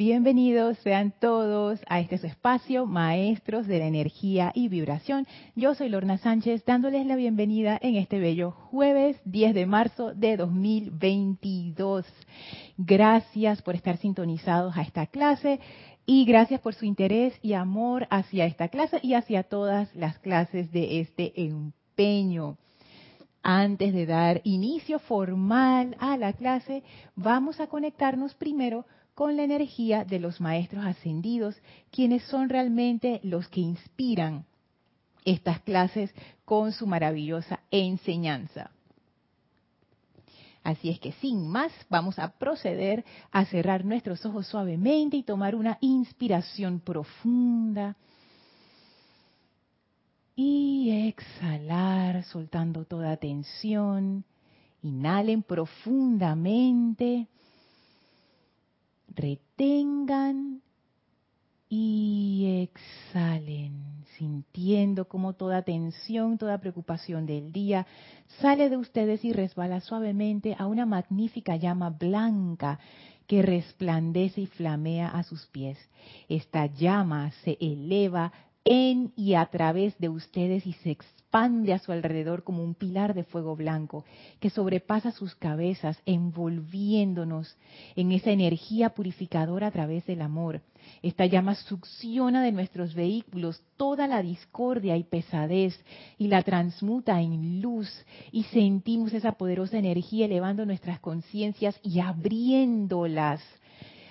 Bienvenidos sean todos a este su espacio, Maestros de la Energía y Vibración. Yo soy Lorna Sánchez, dándoles la bienvenida en este bello jueves 10 de marzo de 2022. Gracias por estar sintonizados a esta clase y gracias por su interés y amor hacia esta clase y hacia todas las clases de este empeño. Antes de dar inicio formal a la clase, vamos a conectarnos primero con la energía de los maestros ascendidos, quienes son realmente los que inspiran estas clases con su maravillosa enseñanza. Así es que sin más, vamos a proceder a cerrar nuestros ojos suavemente y tomar una inspiración profunda. Y exhalar, soltando toda tensión. Inhalen profundamente retengan y exhalen, sintiendo como toda tensión, toda preocupación del día sale de ustedes y resbala suavemente a una magnífica llama blanca que resplandece y flamea a sus pies. Esta llama se eleva en y a través de ustedes y se expande a su alrededor como un pilar de fuego blanco que sobrepasa sus cabezas, envolviéndonos en esa energía purificadora a través del amor. Esta llama succiona de nuestros vehículos toda la discordia y pesadez y la transmuta en luz y sentimos esa poderosa energía elevando nuestras conciencias y abriéndolas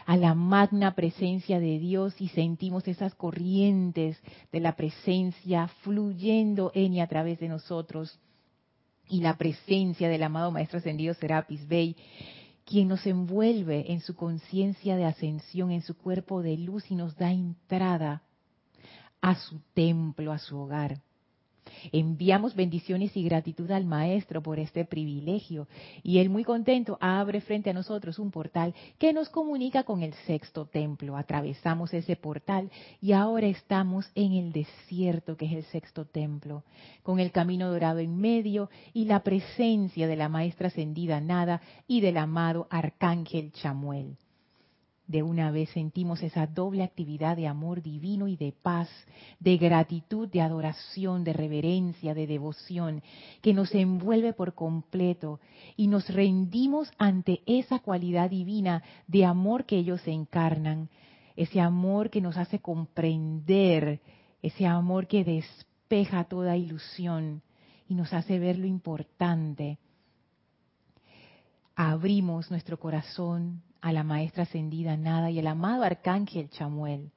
a la magna presencia de Dios y sentimos esas corrientes de la presencia fluyendo en y a través de nosotros. Y la presencia del amado Maestro Ascendido Serapis Bey, quien nos envuelve en su conciencia de ascensión, en su cuerpo de luz y nos da entrada a su templo, a su hogar. Enviamos bendiciones y gratitud al Maestro por este privilegio y él muy contento abre frente a nosotros un portal que nos comunica con el sexto templo. Atravesamos ese portal y ahora estamos en el desierto que es el sexto templo, con el camino dorado en medio y la presencia de la Maestra ascendida Nada y del amado Arcángel Chamuel de una vez sentimos esa doble actividad de amor divino y de paz, de gratitud, de adoración, de reverencia, de devoción, que nos envuelve por completo y nos rendimos ante esa cualidad divina de amor que ellos encarnan, ese amor que nos hace comprender, ese amor que despeja toda ilusión y nos hace ver lo importante. Abrimos nuestro corazón, a la maestra ascendida Nada y el amado arcángel Chamuel.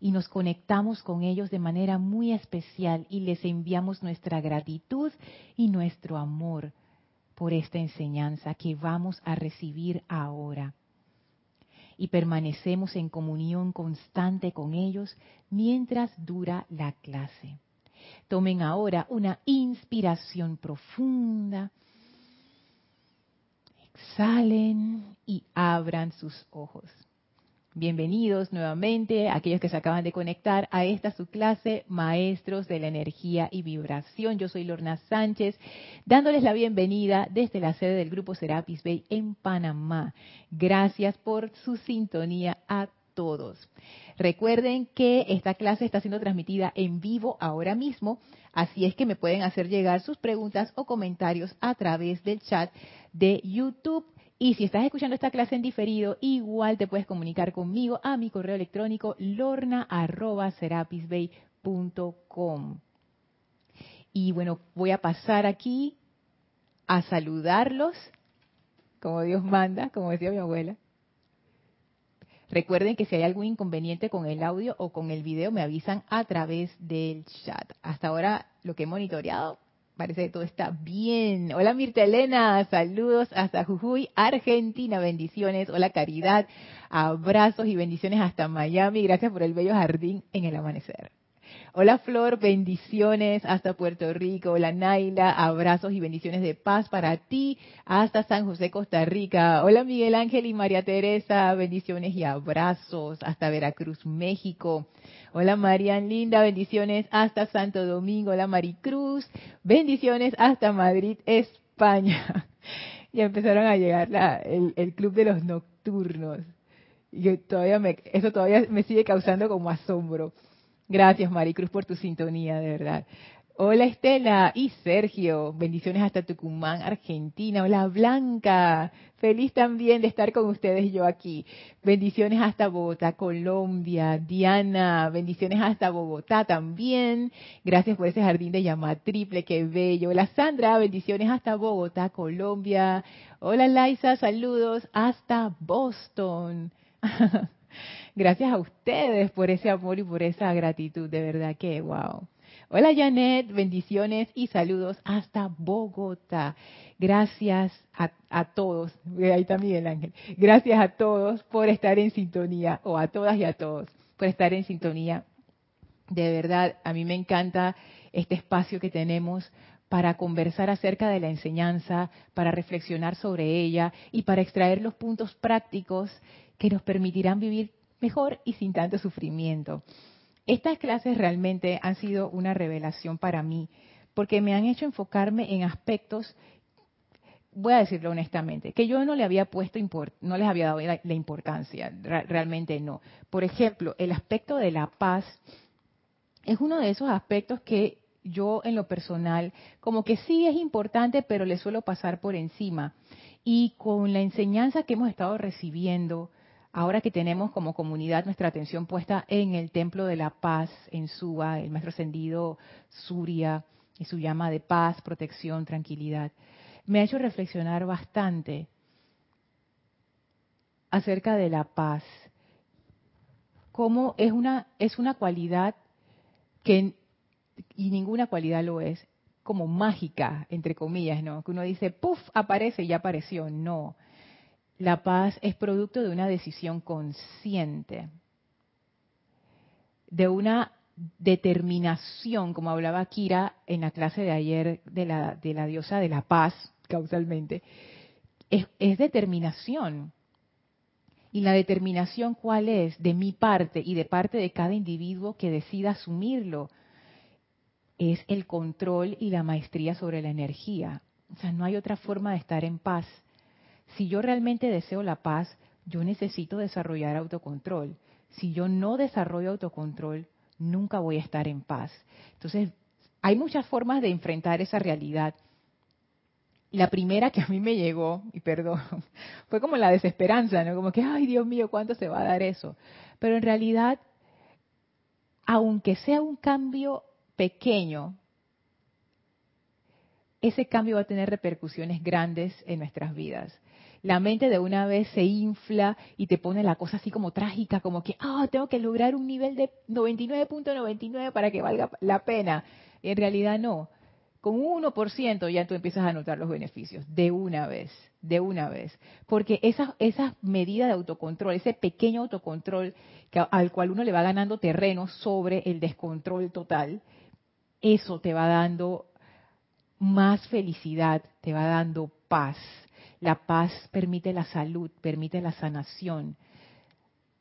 Y nos conectamos con ellos de manera muy especial y les enviamos nuestra gratitud y nuestro amor por esta enseñanza que vamos a recibir ahora. Y permanecemos en comunión constante con ellos mientras dura la clase. Tomen ahora una inspiración profunda exhalen y abran sus ojos. Bienvenidos nuevamente a aquellos que se acaban de conectar a esta su clase, Maestros de la Energía y Vibración. Yo soy Lorna Sánchez, dándoles la bienvenida desde la sede del Grupo Serapis Bay en Panamá. Gracias por su sintonía a todos. Recuerden que esta clase está siendo transmitida en vivo ahora mismo, así es que me pueden hacer llegar sus preguntas o comentarios a través del chat de YouTube. Y si estás escuchando esta clase en diferido, igual te puedes comunicar conmigo a mi correo electrónico lorna.serapisbay.com. Y bueno, voy a pasar aquí a saludarlos, como Dios manda, como decía mi abuela. Recuerden que si hay algún inconveniente con el audio o con el video, me avisan a través del chat. Hasta ahora lo que he monitoreado parece que todo está bien. Hola Mirta Elena, saludos hasta Jujuy, Argentina, bendiciones. Hola Caridad, abrazos y bendiciones hasta Miami. Gracias por el bello jardín en el amanecer. Hola Flor, bendiciones hasta Puerto Rico. Hola Naila, abrazos y bendiciones de paz para ti hasta San José, Costa Rica. Hola Miguel Ángel y María Teresa, bendiciones y abrazos hasta Veracruz, México. Hola Marian Linda, bendiciones hasta Santo Domingo. Hola Maricruz, bendiciones hasta Madrid, España. ya empezaron a llegar el club de los nocturnos. Y todavía me, eso todavía me sigue causando como asombro. Gracias, Maricruz, por tu sintonía, de verdad. Hola Estela y Sergio, bendiciones hasta Tucumán, Argentina. Hola Blanca, feliz también de estar con ustedes yo aquí. Bendiciones hasta Bogotá, Colombia. Diana, bendiciones hasta Bogotá también. Gracias por ese jardín de llama triple, qué bello. Hola Sandra, bendiciones hasta Bogotá, Colombia. Hola Laisa, saludos hasta Boston. Gracias a ustedes por ese amor y por esa gratitud, de verdad que wow. Hola Janet, bendiciones y saludos hasta Bogotá. Gracias a, todos, ahí también el ángel. Gracias a todos por estar en sintonía, o a todas y a todos, por estar en sintonía. De verdad, a mí me encanta este espacio que tenemos para conversar acerca de la enseñanza, para reflexionar sobre ella y para extraer los puntos prácticos que nos permitirán vivir mejor y sin tanto sufrimiento. Estas clases realmente han sido una revelación para mí, porque me han hecho enfocarme en aspectos, voy a decirlo honestamente, que yo no le había puesto, no les había dado la, importancia, realmente no. Por ejemplo, el aspecto de la paz es uno de esos aspectos que yo en lo personal, como que sí es importante, pero le suelo pasar por encima. Y con la enseñanza que hemos estado recibiendo, ahora que tenemos como comunidad nuestra atención puesta en el Templo de la Paz, en Suba, el Maestro Ascendido Surya y su llama de paz, protección, tranquilidad, me ha hecho reflexionar bastante acerca de la paz. Cómo es una, es una cualidad que, y ninguna cualidad lo es, como mágica, entre comillas, ¿no? Que uno dice, puff, aparece y ya apareció. No la paz es producto de una decisión consciente, de una determinación, como hablaba Kira en la clase de ayer de la, de la diosa de la paz, causalmente, es, es determinación. ¿Y la determinación cuál es? De mi parte y de parte de cada individuo que decida asumirlo. Es el control y la maestría sobre la energía. O sea, no hay otra forma de estar en paz si yo realmente deseo la paz, yo necesito desarrollar autocontrol. Si yo no desarrollo autocontrol, nunca voy a estar en paz. Entonces, hay muchas formas de enfrentar esa realidad. La primera que a mí me llegó, y perdón, fue como la desesperanza, ¿no? Como que, ay Dios mío, ¿cuánto se va a dar eso? Pero en realidad, aunque sea un cambio pequeño, ese cambio va a tener repercusiones grandes en nuestras vidas la mente de una vez se infla y te pone la cosa así como trágica, como que, ah, tengo que lograr un nivel de 99.99 para que valga la pena. en realidad no. Con un 1% ya tú empiezas a notar los beneficios, de una vez, de una vez. Porque esa, esa medida de autocontrol, ese pequeño autocontrol al cual uno le va ganando terreno sobre el descontrol total, eso te va dando más felicidad, te va dando paz la paz permite la salud, permite la sanación,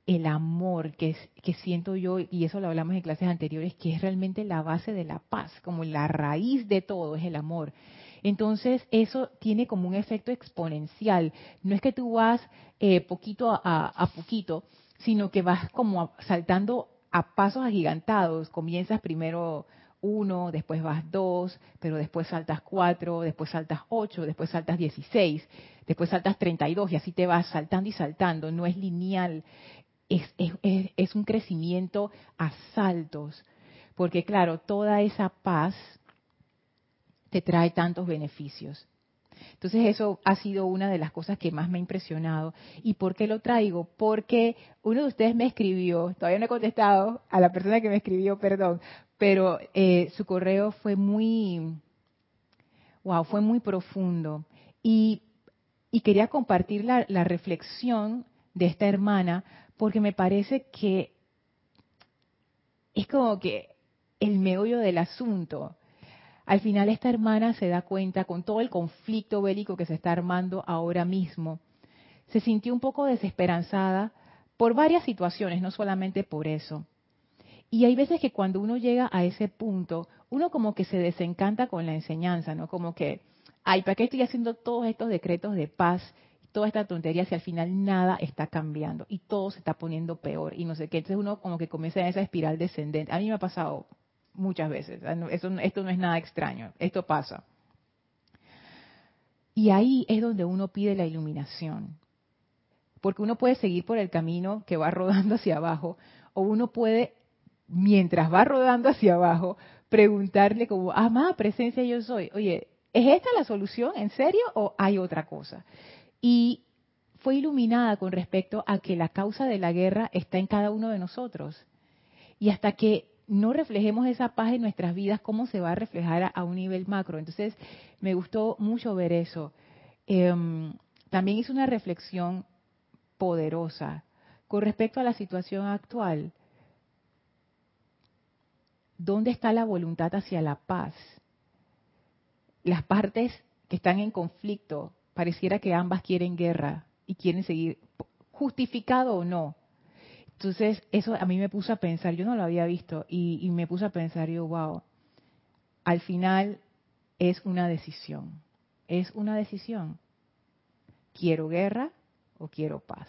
el amor que, siento yo, y eso lo hablamos en clases anteriores, que es realmente la base de la paz, como la raíz de todo es el amor. Entonces, eso tiene como un efecto exponencial. No es que tú vas eh, poquito a, poquito, sino que vas como saltando a pasos agigantados. Comienzas primero uno, después vas dos, pero después saltas cuatro, después saltas ocho, después saltas dieciséis, después saltas treinta y dos y así te vas saltando y saltando. No es lineal, es, es, un crecimiento a saltos, porque claro, toda esa paz te trae tantos beneficios. Entonces eso ha sido una de las cosas que más me ha impresionado. ¿Y por qué lo traigo? Porque uno de ustedes me escribió, todavía no he contestado a la persona que me escribió, perdón, pero eh, su correo fue muy, wow, fue muy profundo. Y, quería compartir la, la reflexión de esta hermana porque me parece que es como que el meollo del asunto. Al final esta hermana se da cuenta con todo el conflicto bélico que se está armando ahora mismo. Se sintió un poco desesperanzada por varias situaciones, no solamente por eso. Y hay veces que cuando uno llega a ese punto, uno como que se desencanta con la enseñanza, ¿no? Como que, ay, ¿para qué estoy haciendo todos estos decretos de paz? toda esta tontería si al final nada está cambiando y todo se está poniendo peor y no sé qué. Entonces uno como que comienza en esa espiral descendente. A mí me ha pasado muchas veces. Eso, esto no es nada extraño. Esto pasa. Y ahí es donde uno pide la iluminación. Porque uno puede seguir por el camino que va rodando hacia abajo o uno puede, mientras va rodando hacia abajo, preguntarle como, amada presencia yo soy, oye, ¿es esta la solución? ¿En serio? ¿O hay otra cosa? Y fue iluminada con respecto a que la causa de la guerra está en cada uno de nosotros. Y hasta que no reflejemos esa paz en nuestras vidas, ¿cómo se va a reflejar a, un nivel macro? Entonces, me gustó mucho ver eso. Em, también hice una reflexión poderosa con respecto a la situación actual. ¿Dónde está la voluntad hacia la paz? Las partes que están en conflicto, pareciera que ambas quieren guerra y quieren seguir, justificado o no. Entonces, eso a mí me puso a pensar, yo no lo había visto, y, me puse a pensar, yo, wow, al final es una decisión, es una decisión. ¿Quiero guerra o quiero paz?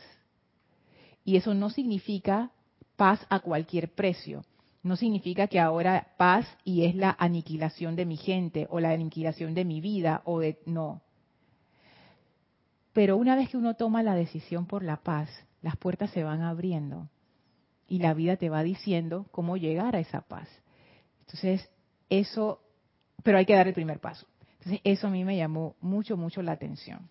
Y eso no significa paz a cualquier precio no significa que ahora paz y es la aniquilación de mi gente o la aniquilación de mi vida o de no. Pero una vez que uno toma la decisión por la paz, las puertas se van abriendo y la vida te va diciendo cómo llegar a esa paz. Entonces, eso, pero hay que dar el primer paso. Entonces, eso a mí me llamó mucho, mucho la atención.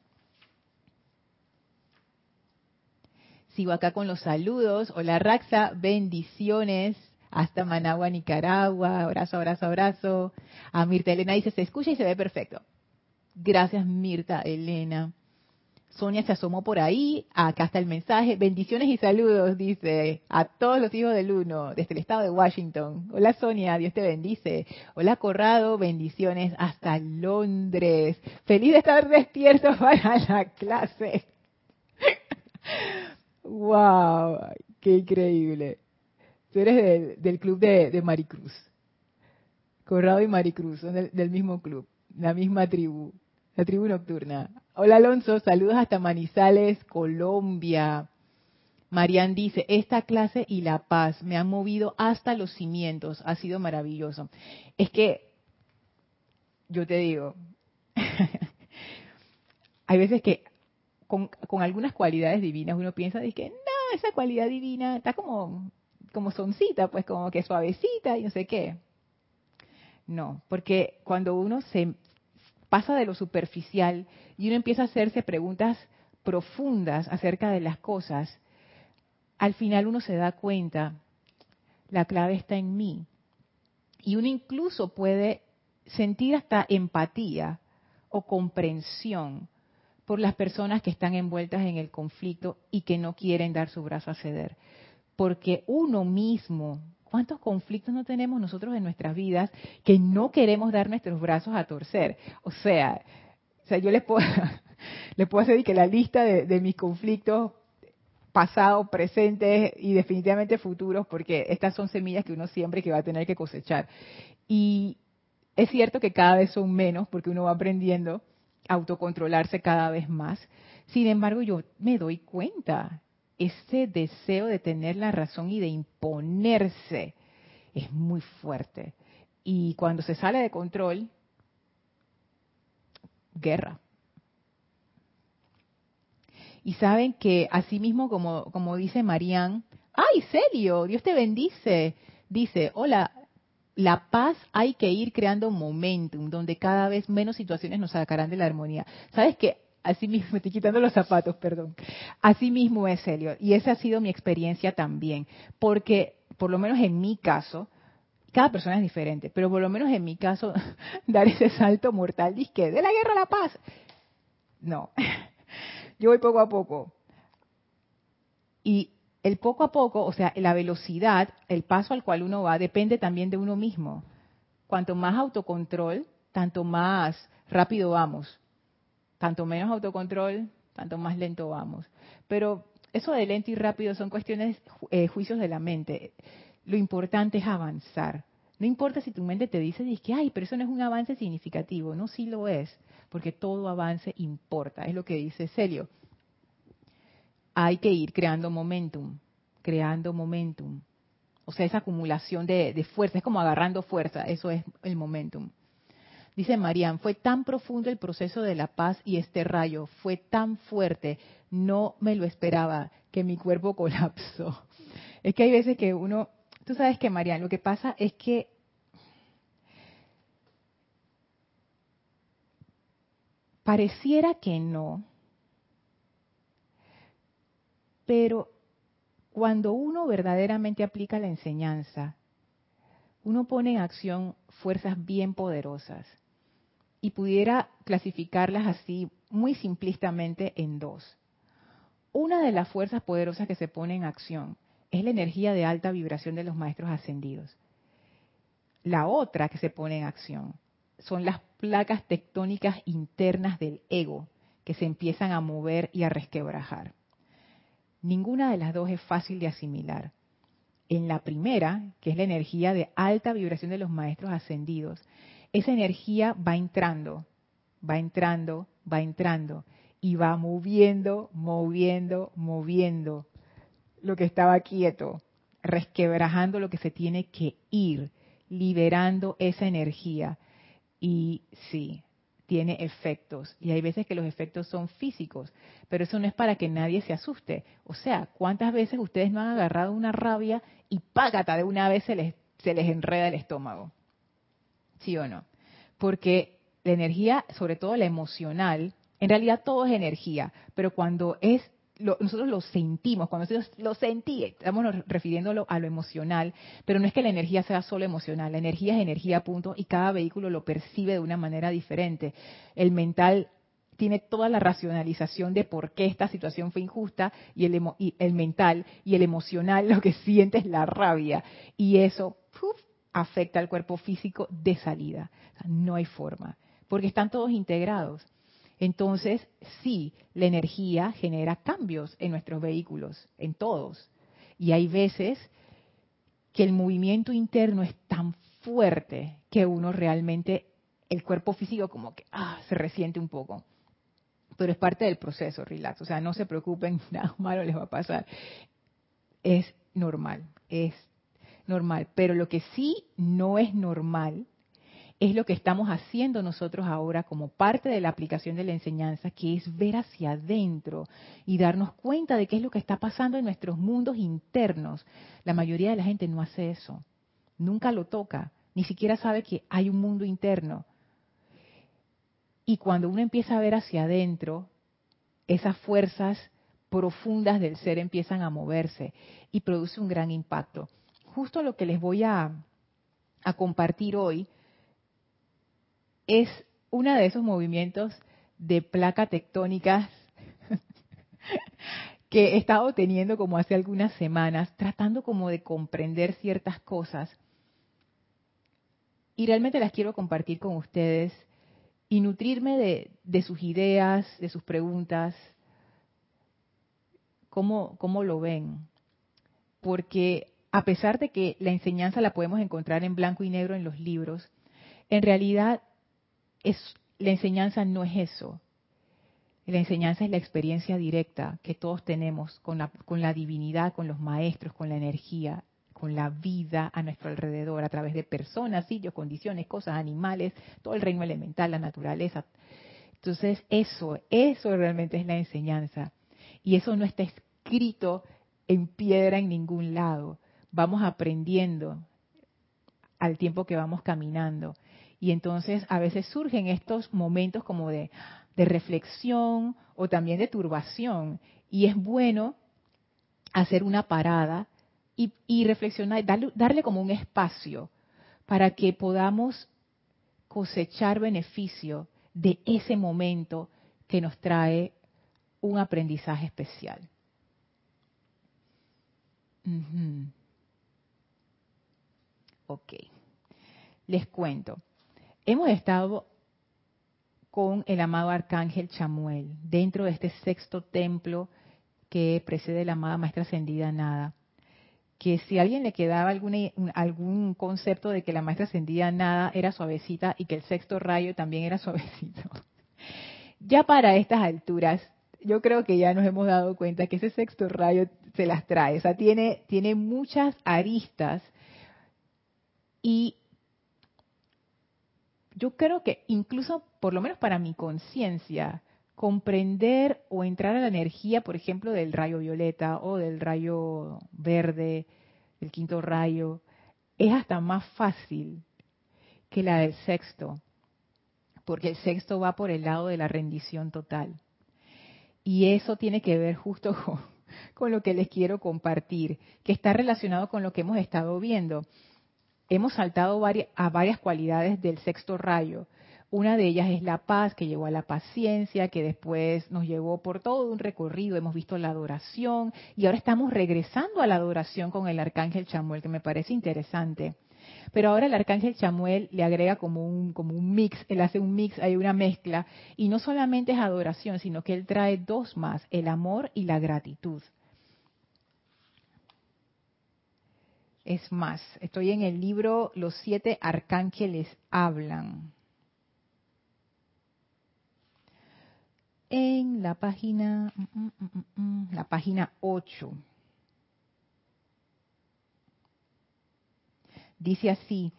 Sigo acá con los saludos. Hola Raxa, bendiciones hasta Managua, Nicaragua. Abrazo, abrazo, abrazo. A Mirta Elena dice, se escucha y se ve perfecto. Gracias, Mirta Elena. Sonia se asomó por ahí. Acá está el mensaje. Bendiciones y saludos, dice, a todos los hijos del uno, desde el estado de Washington. Hola Sonia, Dios te bendice. Hola Corrado, bendiciones hasta Londres. Feliz de estar despierto para la clase. ¡Wow! ¡Qué increíble! Tú eres del, club de, Maricruz. Corrado y Maricruz son del, mismo club, la misma tribu, la tribu nocturna. Hola Alonso, saludos hasta Manizales, Colombia. Marian dice, esta clase y la paz me han movido hasta los cimientos, ha sido maravilloso. Es que, yo te digo, hay veces que con, algunas cualidades divinas uno piensa de que, no, esa cualidad divina está como como soncita, pues como que suavecita y no sé qué. No, porque cuando uno se pasa de lo superficial y uno empieza a hacerse preguntas profundas acerca de las cosas, al final uno se da cuenta, la clave está en mí. Y uno incluso puede sentir hasta empatía o comprensión por las personas que están envueltas en el conflicto y que no quieren dar su brazo a ceder porque uno mismo, ¿cuántos conflictos no tenemos nosotros en nuestras vidas que no queremos dar nuestros brazos a torcer? O sea, o sea yo les puedo, les puedo hacer que la lista de, mis conflictos pasados, presentes y definitivamente futuros, porque estas son semillas que uno siempre que va a tener que cosechar. Y es cierto que cada vez son menos, porque uno va aprendiendo a autocontrolarse cada vez más. Sin embargo, yo me doy cuenta ese deseo de tener la razón y de imponerse es muy fuerte. Y cuando se sale de control, guerra. Y saben que así mismo como, como dice Marían, ¡ay, serio! Dios te bendice. Dice, hola, la paz hay que ir creando momentum, donde cada vez menos situaciones nos sacarán de la armonía. ¿Sabes qué? Así mismo, estoy quitando los zapatos, perdón. Así mismo es, Helio. Y esa ha sido mi experiencia también. Porque, por lo menos en mi caso, cada persona es diferente, pero por lo menos en mi caso, dar ese salto mortal, disque, de la guerra a la paz. No. Yo voy poco a poco. Y el poco a poco, o sea, la velocidad, el paso al cual uno va, depende también de uno mismo. Cuanto más autocontrol, tanto más rápido vamos tanto menos autocontrol, tanto más lento vamos. Pero eso de lento y rápido son cuestiones, eh, juicios de la mente. Lo importante es avanzar. No importa si tu mente te dice que, ay, pero eso no es un avance significativo. No, sí lo es, porque todo avance importa. Es lo que dice Celio. hay que ir creando momentum, creando momentum. O sea, esa acumulación de, fuerza, es como agarrando fuerza, eso es el momentum. Dice Marian, fue tan profundo el proceso de la paz y este rayo. Fue tan fuerte, no me lo esperaba, que mi cuerpo colapsó. Es que hay veces que uno, tú sabes que Marian, lo que pasa es que pareciera que no, pero cuando uno verdaderamente aplica la enseñanza, uno pone en acción fuerzas bien poderosas y pudiera clasificarlas así muy simplistamente en dos. Una de las fuerzas poderosas que se pone en acción es la energía de alta vibración de los maestros ascendidos. La otra que se pone en acción son las placas tectónicas internas del ego que se empiezan a mover y a resquebrajar. Ninguna de las dos es fácil de asimilar. En la primera, que es la energía de alta vibración de los maestros ascendidos, esa energía va entrando, va entrando, va entrando y va moviendo, moviendo, moviendo lo que estaba quieto, resquebrajando lo que se tiene que ir, liberando esa energía. Y sí, tiene efectos. Y hay veces que los efectos son físicos, pero eso no es para que nadie se asuste. O sea, ¿cuántas veces ustedes no han agarrado una rabia y págata de una vez se les, se les enreda el estómago? ¿Sí o no? Porque la energía, sobre todo la emocional, en realidad todo es energía, pero cuando es nosotros lo sentimos, cuando nosotros lo sentí, estamos refiriéndolo a lo emocional, pero no es que la energía sea solo emocional, la energía es energía, punto, y cada vehículo lo percibe de una manera diferente. El mental tiene toda la racionalización de por qué esta situación fue injusta y el, el mental y el emocional lo que siente es la rabia y eso afecta al cuerpo físico de salida. no hay forma, porque están todos integrados. Entonces, sí, la energía genera cambios en nuestros vehículos, en todos. Y hay veces que el movimiento interno es tan fuerte que uno realmente, el cuerpo físico como que ah, se resiente un poco. Pero es parte del proceso, relax. O sea, no se preocupen, nada malo les va a pasar. Es normal, es normal. Pero lo que sí no es normal es lo que estamos haciendo nosotros ahora como parte de la aplicación de la enseñanza, que es ver hacia adentro y darnos cuenta de qué es lo que está pasando en nuestros mundos internos. La mayoría de la gente no hace eso, nunca lo toca, ni siquiera sabe que hay un mundo interno. Y cuando uno empieza a ver hacia adentro, esas fuerzas profundas del ser empiezan a moverse y produce un gran impacto. Justo lo que les voy a, compartir hoy, es uno de esos movimientos de placa tectónicas que he estado teniendo como hace algunas semanas, tratando como de comprender ciertas cosas. Y realmente las quiero compartir con ustedes y nutrirme de, de sus ideas, de sus preguntas, cómo, cómo lo ven. Porque a pesar de que la enseñanza la podemos encontrar en blanco y negro en los libros, en realidad la enseñanza no es eso. La enseñanza es la experiencia directa que todos tenemos con la, con la divinidad, con los maestros, con la energía, con la vida a nuestro alrededor, a través de personas, sitios, condiciones, cosas, animales, todo el reino elemental, la naturaleza. Entonces, eso, eso realmente es la enseñanza. Y eso no está escrito en piedra en ningún lado. Vamos aprendiendo al tiempo que vamos caminando. Y entonces a veces surgen estos momentos como de, reflexión o también de turbación. Y es bueno hacer una parada y, reflexionar, darle, darle como un espacio para que podamos cosechar beneficio de ese momento que nos trae un aprendizaje especial. Ok, les cuento hemos estado con el amado arcángel Chamuel dentro de este sexto templo que precede la amada maestra ascendida Nada. Que si a alguien le quedaba algún concepto de que la maestra ascendida Nada era suavecita y que el sexto rayo también era suavecito. Ya para estas alturas yo creo que ya nos hemos dado cuenta que ese sexto rayo se las trae, o sea, tiene, tiene muchas aristas y yo creo que incluso, por lo menos para mi conciencia, comprender o entrar a la energía, por ejemplo, del rayo violeta o del rayo verde, el quinto rayo, es hasta más fácil que la del sexto, porque el sexto va por el lado de la rendición total. Y eso tiene que ver justo con, lo que les quiero compartir, que está relacionado con lo que hemos estado viendo. Hemos saltado a varias cualidades del sexto rayo. Una de ellas es la paz, que llevó a la paciencia, que después nos llevó por todo un recorrido. Hemos visto la adoración y ahora estamos regresando a la adoración con el arcángel Chamuel, que me parece interesante. Pero ahora el arcángel Chamuel le agrega como un, como un mix, él hace un mix, hay una mezcla, y no solamente es adoración, sino que él trae dos más, el amor y la gratitud. Es más, estoy en el libro Los siete arcángeles hablan. En la página, mm, mm, mm, la página 8. Dice así,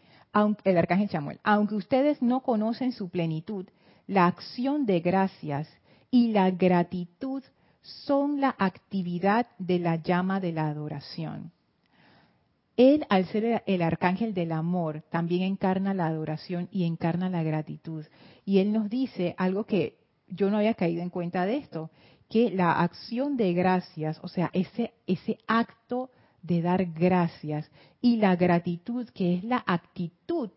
el arcángel Samuel, aunque ustedes no conocen su plenitud, la acción de gracias y la gratitud son la actividad de la llama de la adoración. Él, al ser el arcángel del amor, también encarna la adoración y encarna la gratitud. Y él nos dice algo que yo no había caído en cuenta de esto, que la acción de gracias, o sea, ese, ese acto de dar gracias y la gratitud, que es la actitud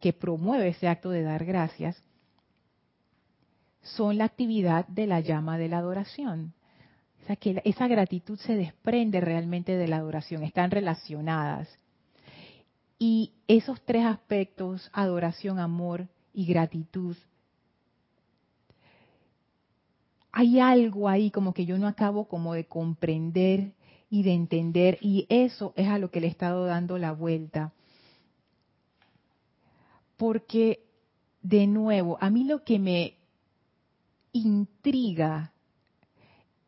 que promueve ese acto de dar gracias, son la actividad de la llama de la adoración. Sea que esa gratitud se desprende realmente de la adoración, están relacionadas. Y esos tres aspectos, adoración, amor y gratitud, hay algo ahí como que yo no acabo como de comprender y de entender, y eso es a lo que le he estado dando la vuelta. Porque, de nuevo, a mí lo que me intriga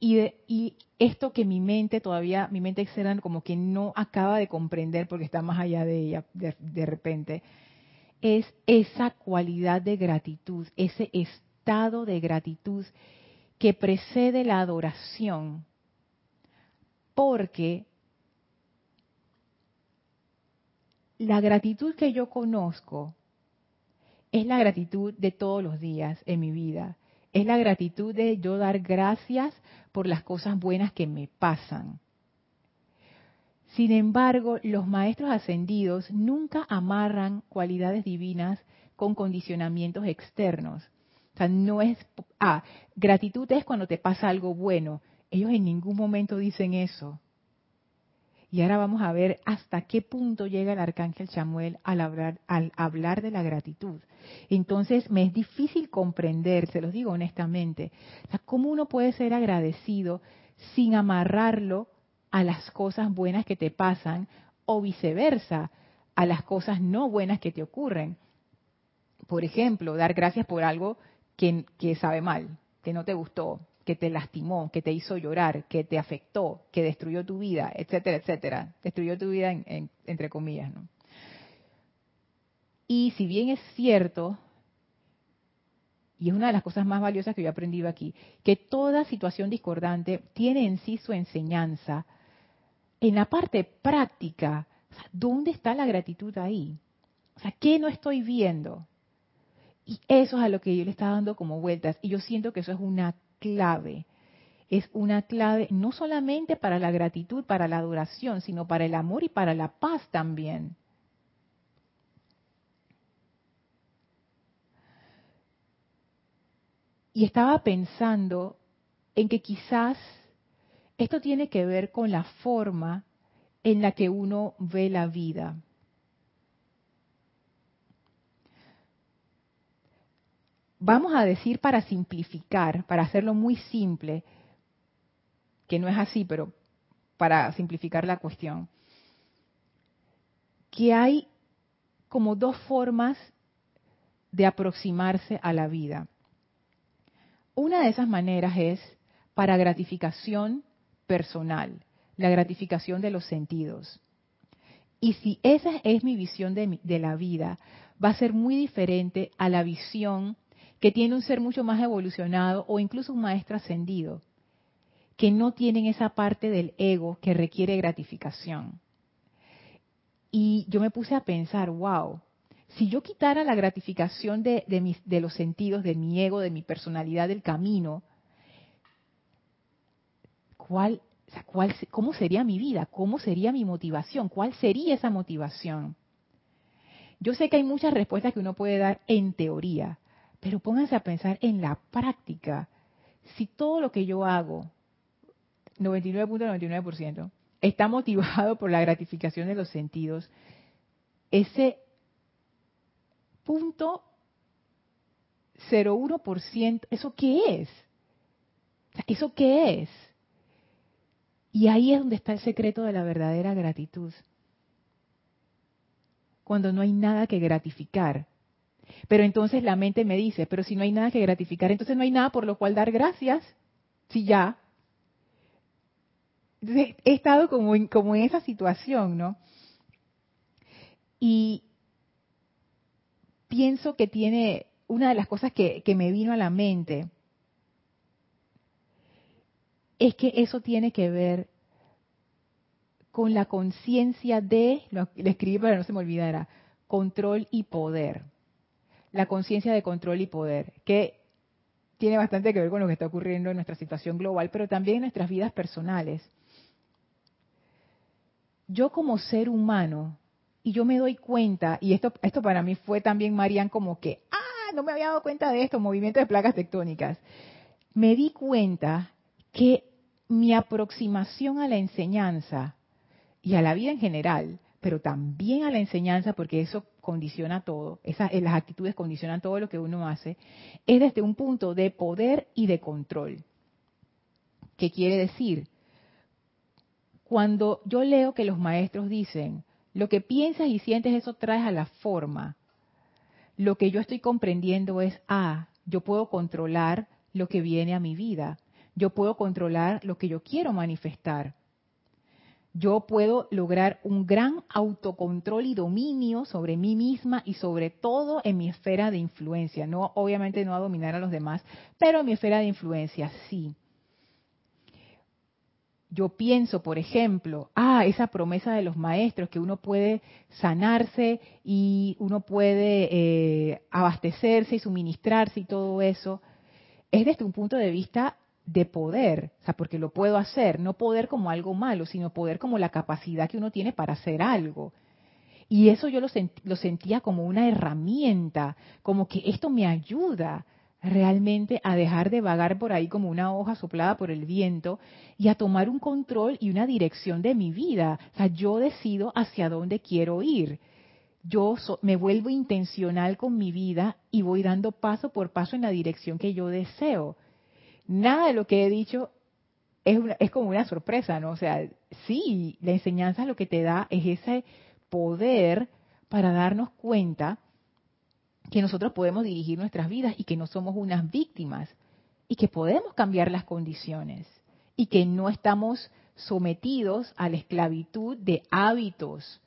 y, y esto que mi mente todavía, mi mente externa como que no acaba de comprender porque está más allá de ella de, de repente, es esa cualidad de gratitud, ese estado de gratitud que precede la adoración porque la gratitud que yo conozco es la gratitud de todos los días en mi vida. Es la gratitud de yo dar gracias por las cosas buenas que me pasan. Sin embargo, los maestros ascendidos nunca amarran cualidades divinas con condicionamientos externos. O sea, no es, ah, gratitud es cuando te pasa algo bueno. Ellos en ningún momento dicen eso. Y ahora vamos a ver hasta qué punto llega el arcángel Samuel al hablar, al hablar de la gratitud. Entonces me es difícil comprender, se los digo honestamente, cómo uno puede ser agradecido sin amarrarlo a las cosas buenas que te pasan o viceversa, a las cosas no buenas que te ocurren. Por ejemplo, dar gracias por algo que, que sabe mal, que no te gustó, que te lastimó, que te hizo llorar, que te afectó, que destruyó tu vida, etcétera, etcétera. Destruyó tu vida entre comillas, ¿no? Y si bien es cierto, y es una de las cosas más valiosas que yo he aprendido aquí, que toda situación discordante tiene en sí su enseñanza, en la parte práctica, ¿dónde está la gratitud ahí? O ¿qué no estoy viendo? Y eso es a lo que yo le estaba dando como vueltas. Y yo siento que eso es una clave. Es una clave no solamente para la gratitud, para la adoración, sino para el amor y para la paz también. Y estaba pensando en que quizás esto tiene que ver con la forma en la que uno ve la vida. Vamos a decir para simplificar, para hacerlo muy simple, que no es así, pero para simplificar la cuestión, que hay como dos formas de aproximarse a la vida. Una de esas maneras es para gratificación personal, la gratificación de los sentidos. Y si esa es mi visión de, la vida, va a ser muy diferente a la visión que tiene un ser mucho más evolucionado o incluso un maestro ascendido, que no tienen esa parte del ego que requiere gratificación. Y yo me puse a pensar, wow, si yo quitara la gratificación de, los sentidos, de mi ego, de mi personalidad, del camino, ¿cuál, cuál, ¿cómo sería mi vida? ¿Cómo sería mi motivación? ¿Cuál sería esa motivación? Yo sé que hay muchas respuestas que uno puede dar en teoría, pero pónganse a pensar en la práctica. Si todo lo que yo hago, 99.99%, está motivado por la gratificación de los sentidos, ese punto 0,1%, ¿eso qué es? ¿Eso qué es? Y ahí es donde está el secreto de la verdadera gratitud. Cuando no hay nada que gratificar, pero entonces la mente me dice, pero si no hay nada que gratificar, entonces no hay nada por lo cual dar gracias. Si ya. he estado como en, como en esa situación, ¿no? Y pienso que tiene una de las cosas que, que me vino a la mente es que eso tiene que ver con la conciencia de, lo, le escribí para no se me olvidara, control y poder la conciencia de control y poder, que tiene bastante que ver con lo que está ocurriendo en nuestra situación global, pero también en nuestras vidas personales. Yo como ser humano, y yo me doy cuenta, y esto, esto para mí fue también, Marian, como que, ah, no me había dado cuenta de esto, movimiento de placas tectónicas. Me di cuenta que mi aproximación a la enseñanza y a la vida en general pero también a la enseñanza, porque eso condiciona todo, esas, las actitudes condicionan todo lo que uno hace, es desde un punto de poder y de control. ¿Qué quiere decir? Cuando yo leo que los maestros dicen, lo que piensas y sientes, eso traes a la forma. Lo que yo estoy comprendiendo es, ah, yo puedo controlar lo que viene a mi vida. Yo puedo controlar lo que yo quiero manifestar yo puedo lograr un gran autocontrol y dominio sobre mí misma y sobre todo en mi esfera de influencia. No, obviamente no a dominar a los demás, pero en mi esfera de influencia sí. Yo pienso, por ejemplo, ah, esa promesa de los maestros que uno puede sanarse y uno puede eh, abastecerse y suministrarse y todo eso, es desde un punto de vista de poder, o sea, porque lo puedo hacer, no poder como algo malo, sino poder como la capacidad que uno tiene para hacer algo. Y eso yo lo, lo sentía como una herramienta, como que esto me ayuda realmente a dejar de vagar por ahí como una hoja soplada por el viento y a tomar un control y una dirección de mi vida. O sea, yo decido hacia dónde quiero ir. Yo me vuelvo intencional con mi vida y voy dando paso por paso en la dirección que yo deseo nada de lo que he dicho es, es como una sorpresa, ¿no? O sea, sí, la enseñanza lo que te da es ese poder para darnos cuenta que nosotros podemos dirigir nuestras vidas y que no somos unas víctimas y que podemos cambiar las condiciones y que no estamos sometidos a la esclavitud de hábitos.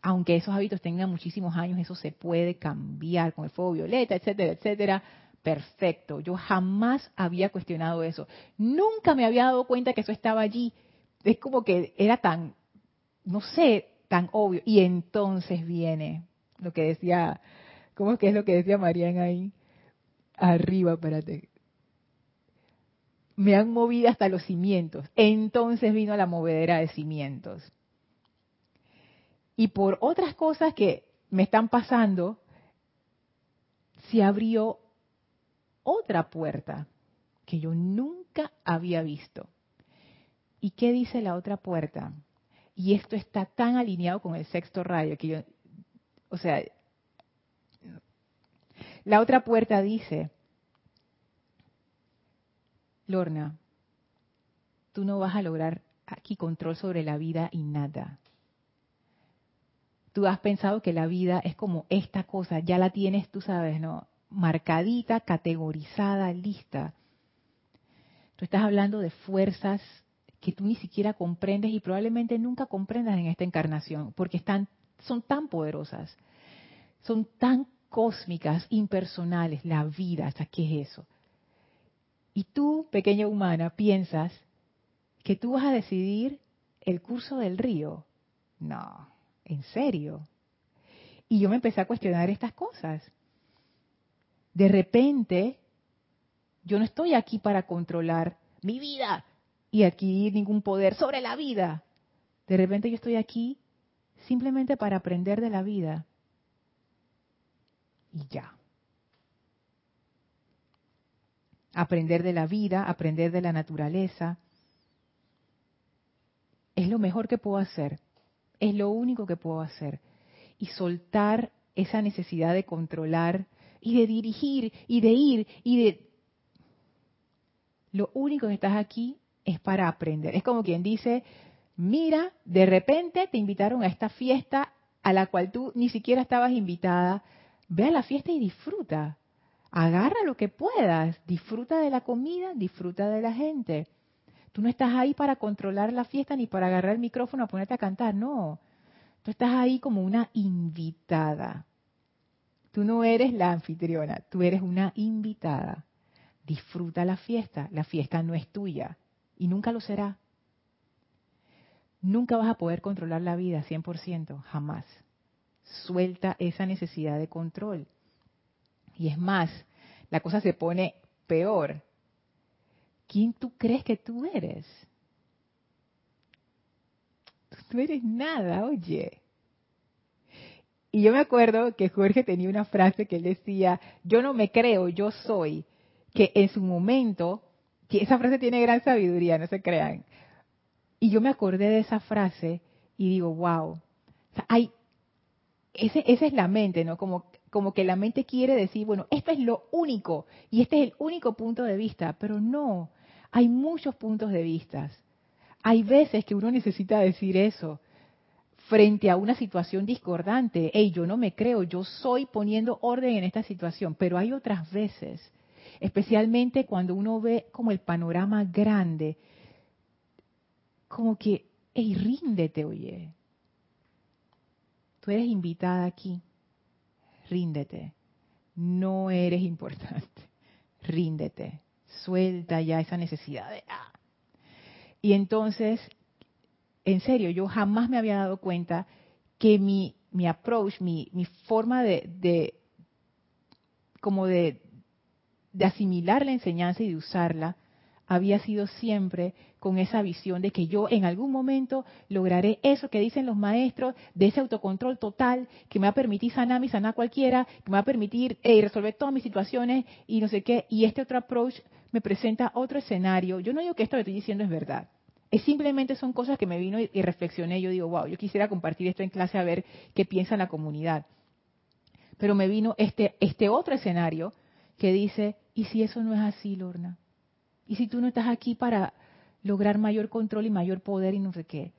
Aunque esos hábitos tengan muchísimos años, eso se puede cambiar con el fuego violeta, etcétera, etcétera perfecto. Yo jamás había cuestionado eso. Nunca me había dado cuenta que eso estaba allí. Es como que era tan, no sé, tan obvio. Y entonces viene lo que decía, ¿cómo es que es lo que decía Marian ahí? Arriba, espérate. Me han movido hasta los cimientos. Entonces vino la movedera de cimientos. Y por otras cosas que me están pasando, se abrió otra puerta que yo nunca había visto. ¿Y qué dice la otra puerta? Y esto está tan alineado con el sexto rayo que yo, o sea, la otra puerta dice, Lorna, tú no vas a lograr aquí control sobre la vida y nada. Tú has pensado que la vida es como esta cosa, ya la tienes, tú sabes, ¿no? Marcadita, categorizada, lista. Tú estás hablando de fuerzas que tú ni siquiera comprendes y probablemente nunca comprendas en esta encarnación, porque están, son tan poderosas, son tan cósmicas, impersonales, la vida, hasta qué es eso. Y tú, pequeña humana, piensas que tú vas a decidir el curso del río. No, en serio. Y yo me empecé a cuestionar estas cosas. De repente, yo no estoy aquí para controlar mi vida y adquirir ningún poder sobre la vida. De repente yo estoy aquí simplemente para aprender de la vida. Y ya. Aprender de la vida, aprender de la naturaleza. Es lo mejor que puedo hacer. Es lo único que puedo hacer. Y soltar esa necesidad de controlar y de dirigir y de ir y de... Lo único que estás aquí es para aprender. Es como quien dice, mira, de repente te invitaron a esta fiesta a la cual tú ni siquiera estabas invitada. Ve a la fiesta y disfruta. Agarra lo que puedas. Disfruta de la comida, disfruta de la gente. Tú no estás ahí para controlar la fiesta ni para agarrar el micrófono a ponerte a cantar, no. Tú estás ahí como una invitada. Tú no eres la anfitriona, tú eres una invitada. Disfruta la fiesta, la fiesta no es tuya y nunca lo será. Nunca vas a poder controlar la vida 100%, jamás. Suelta esa necesidad de control. Y es más, la cosa se pone peor. ¿Quién tú crees que tú eres? Tú eres nada, oye. Y yo me acuerdo que Jorge tenía una frase que él decía, yo no me creo, yo soy, que en su momento, que esa frase tiene gran sabiduría, no se crean. Y yo me acordé de esa frase y digo, wow, hay, ese, esa es la mente, ¿no? Como, como que la mente quiere decir, bueno, esto es lo único y este es el único punto de vista, pero no, hay muchos puntos de vista. Hay veces que uno necesita decir eso frente a una situación discordante. Hey, yo no me creo, yo soy poniendo orden en esta situación, pero hay otras veces, especialmente cuando uno ve como el panorama grande, como que, hey, ríndete, oye. Tú eres invitada aquí, ríndete. No eres importante, ríndete. Suelta ya esa necesidad de... Ah. Y entonces en serio, yo jamás me había dado cuenta que mi, mi approach, mi, mi forma de, de como de, de asimilar la enseñanza y de usarla, había sido siempre con esa visión de que yo en algún momento lograré eso que dicen los maestros, de ese autocontrol total que me va a permitir sanar y sanar cualquiera, que me va a permitir resolver todas mis situaciones y no sé qué. Y este otro approach me presenta otro escenario. Yo no digo que esto que estoy diciendo es verdad. Es simplemente son cosas que me vino y, reflexioné. Yo digo, wow, yo quisiera compartir esto en clase a ver qué piensa la comunidad. Pero me vino este, este otro escenario que dice, ¿y si eso no es así, Lorna? ¿Y si tú no estás aquí para lograr mayor control y mayor poder y no sé qué?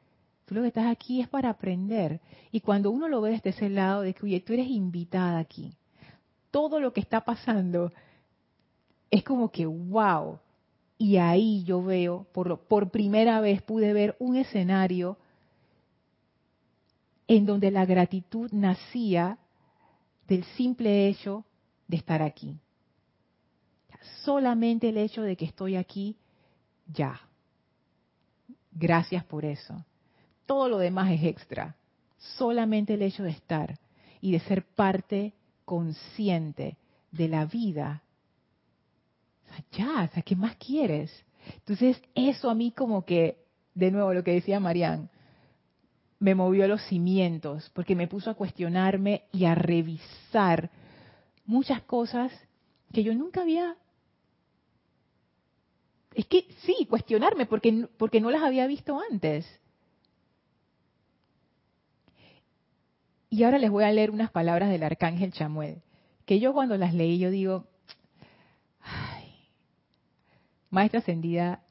Tú lo que estás aquí es para aprender. Y cuando uno lo ve desde ese lado de que, oye, tú eres invitada aquí. Todo lo que está pasando es como que, wow, y ahí yo veo, por, por primera vez pude ver un escenario en donde la gratitud nacía del simple hecho de estar aquí. Solamente el hecho de que estoy aquí, ya. Gracias por eso. Todo lo demás es extra. Solamente el hecho de estar y de ser parte consciente de la vida ya, o sea, ¿qué más quieres? Entonces, eso a mí como que, de nuevo, lo que decía Marianne, me movió los cimientos, porque me puso a cuestionarme y a revisar muchas cosas que yo nunca había... Es que sí, cuestionarme, porque, porque no las había visto antes. Y ahora les voy a leer unas palabras del arcángel Chamuel, que yo cuando las leí yo digo, Maestra ascendida,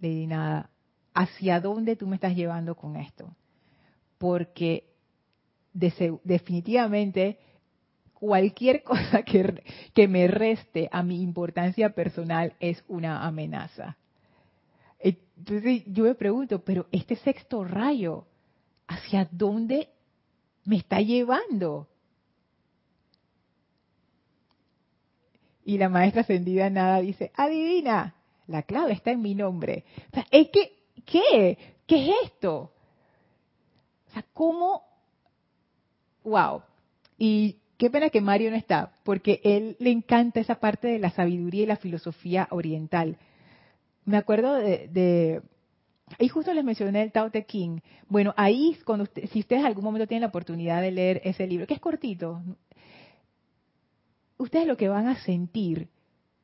Lady Nada, ¿hacia dónde tú me estás llevando con esto? Porque definitivamente cualquier cosa que, que me reste a mi importancia personal es una amenaza. entonces yo me pregunto, pero este sexto rayo, ¿hacia dónde me está llevando? Y la maestra ascendida nada dice, adivina, la clave está en mi nombre. O sea, es que, ¿qué? ¿Qué es esto? O sea, ¿cómo? Wow. Y qué pena que Mario no está, porque él le encanta esa parte de la sabiduría y la filosofía oriental. Me acuerdo de, ahí justo les mencioné el Tao Te King. Bueno, ahí cuando si ustedes algún momento tienen la oportunidad de leer ese libro, que es cortito, ustedes lo que van a sentir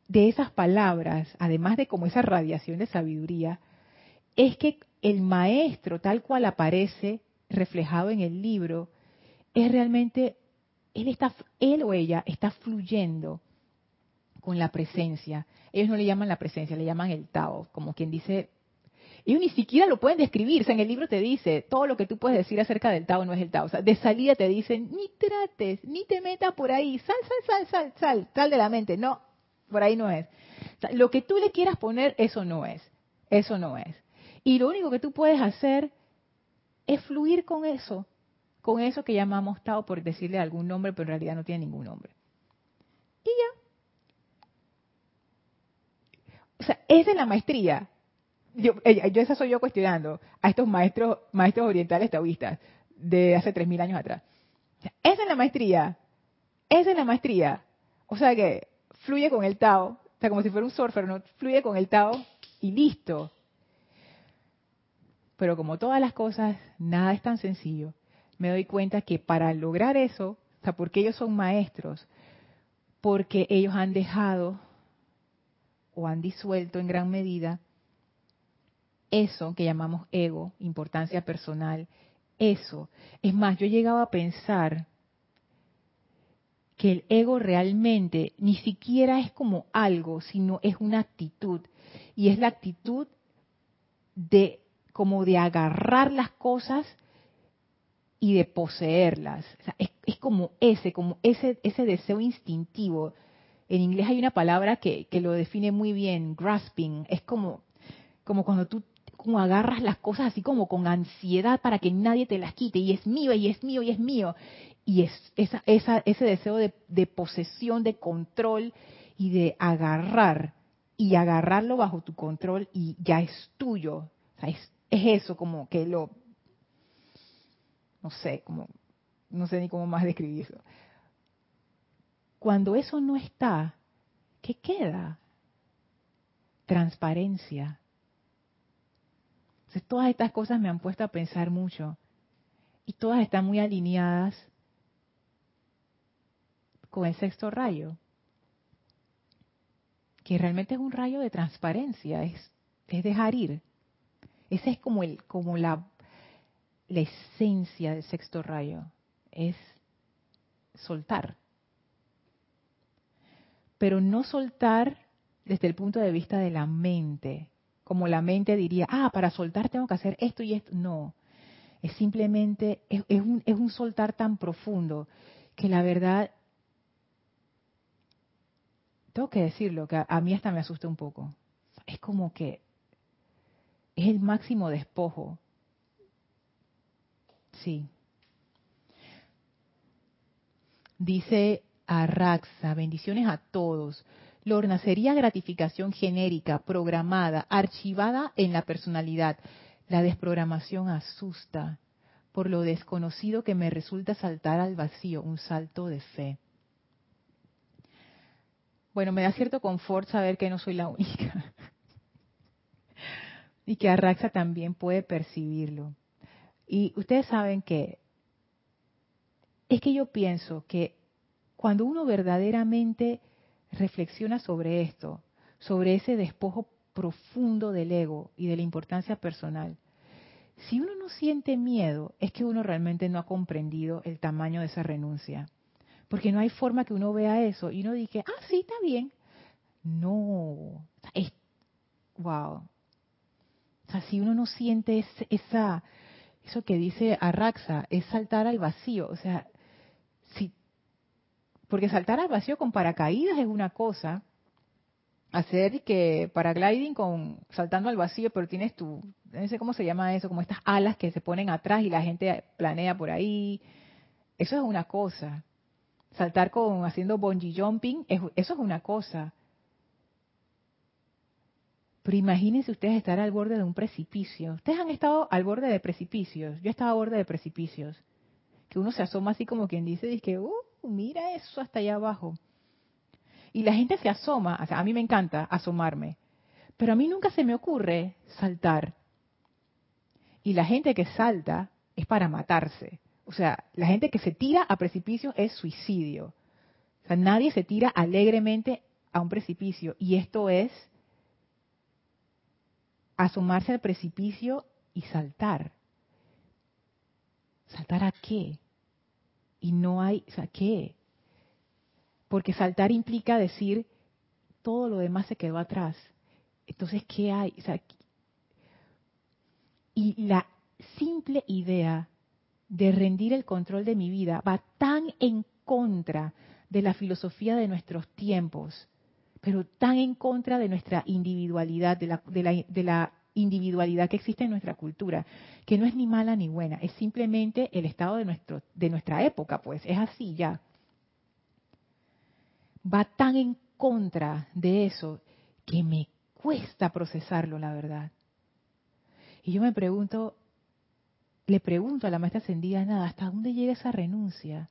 de esas palabras, además de como esa radiación de sabiduría, es que el maestro, tal cual aparece reflejado en el libro, es realmente, él, está, él o ella está fluyendo con la presencia. Ellos no le llaman la presencia, le llaman el Tao, como quien dice, ellos ni siquiera lo pueden describir. O sea, en el libro te dice, todo lo que tú puedes decir acerca del Tao no es el Tao. O sea, de salida te dicen, ni trates, ni te metas por ahí, sal, sal, sal, sal, sal, sal de la mente. No, por ahí no es. lo que tú le quieras poner, eso no es. Eso no es. Y lo único que tú puedes hacer es fluir con eso, con eso que llamamos Tao por decirle algún nombre, pero en realidad no tiene ningún nombre. Y ya. O sea, esa es la maestría. Yo, yo esa soy yo cuestionando a estos maestros, maestros orientales taoístas de hace 3.000 años atrás. Esa es la maestría. Esa es la maestría. O sea que fluye con el Tao, o como si fuera un surfer. Fluye con el Tao y listo. Pero como todas las cosas, nada es tan sencillo. Me doy cuenta que para lograr eso, o sea, porque ellos son maestros, porque ellos han dejado o han disuelto en gran medida eso que llamamos ego, importancia personal, eso. Es más, yo he llegado a pensar que el ego realmente ni siquiera es como algo, sino es una actitud. Y es la actitud de como de agarrar las cosas y de poseerlas. es, como ese, como ese, ese deseo instintivo. En inglés hay una palabra que, que lo define muy bien, grasping. Es como, como cuando tú como agarras las cosas así como con ansiedad para que nadie te las quite y es mío y es mío y es mío y es esa, esa, ese deseo de, posesión, de control y de agarrar y agarrarlo bajo tu control y ya es tuyo. es, es eso como que lo, no sé, como, no sé ni cómo más describirlo. Cuando eso no está, ¿qué queda? Transparencia. Entonces, todas estas cosas me han puesto a pensar mucho y todas están muy alineadas con el sexto rayo, que realmente es un rayo de transparencia, es, es dejar ir. Esa es como, el, como la, la esencia del sexto rayo, es soltar. Pero no soltar desde el punto de vista de la mente, como la mente diría, ah, para soltar tengo que hacer esto y esto. No, es simplemente, es, un, es un soltar tan profundo que la verdad tengo que decirlo, que a, mí hasta me asusta un poco. Es como que es el máximo despojo. Sí. Dice Arraxa, bendiciones a todos. Lorna, sería gratificación genérica, programada, archivada en la personalidad. La desprogramación asusta por lo desconocido que me resulta saltar al vacío, un salto de fe bueno, me da cierto confort saber que no soy la única. y que Arraxa también puede percibirlo. Y ustedes saben que es que yo pienso que cuando uno verdaderamente reflexiona sobre esto, sobre ese despojo profundo del ego y de la importancia personal, si uno no siente miedo, es que uno realmente no ha comprendido el tamaño de esa renuncia. Porque no hay forma que uno vea eso y uno diga, ah, sí, está bien. No, es, wow. O sea, si uno no siente esa, eso que dice Arraxa, es saltar al vacío. O sea, si, porque saltar al vacío con paracaídas es una cosa, hacer que paragliding con saltando al vacío, pero tienes tu, no sé cómo se llama eso, como estas alas que se ponen atrás y la gente planea por ahí. Eso es una cosa. Saltar con haciendo bungee jumping, eso es una cosa. Pero imagínense ustedes estar al borde de un precipicio. Ustedes han estado al borde de precipicios. Yo he estado al borde de precipicios. Que uno se asoma así como quien dice, dice, uh, mira eso hasta allá abajo. Y la gente se asoma, a mí me encanta asomarme, pero a mí nunca se me ocurre saltar. Y la gente que salta es para matarse. O sea, la gente que se tira a precipicio es suicidio. O sea, nadie se tira alegremente a un precipicio. Y esto es asomarse al precipicio y saltar. ¿Saltar a qué? Y no hay, o sea, ¿qué? Porque saltar implica decir, todo lo demás se quedó atrás. Entonces, ¿qué hay? y la simple idea de rendir el control de mi vida va tan en contra de la filosofía de nuestros tiempos, pero tan en contra de nuestra individualidad, de la, individualidad que existe en nuestra cultura, que no es ni mala ni buena, es simplemente el estado de, nuestro, de nuestra época, pues es así ya va tan en contra de eso que me cuesta procesarlo, la verdad. Y yo me pregunto, le pregunto a la maestra ascendida, nada, ¿hasta dónde llega esa renuncia?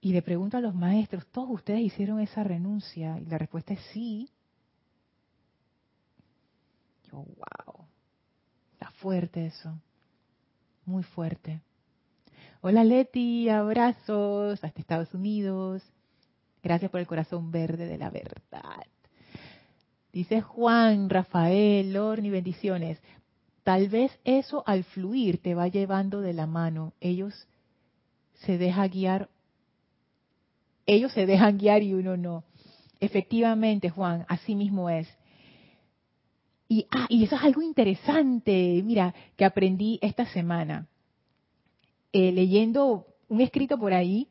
Y le pregunto a los maestros, ¿todos ustedes hicieron esa renuncia? Y la respuesta es sí. Yo, wow, está fuerte eso, muy fuerte. Hola Leti, abrazos hasta Estados Unidos. Gracias por el corazón verde de la verdad. Dice Juan, Rafael, Lorni, bendiciones. Tal vez eso al fluir te va llevando de la mano. Ellos se dejan guiar. Ellos se dejan guiar y uno no. Efectivamente, Juan, así mismo es. Y, ah, y eso es algo interesante, mira, que aprendí esta semana. Eh, leyendo un escrito por ahí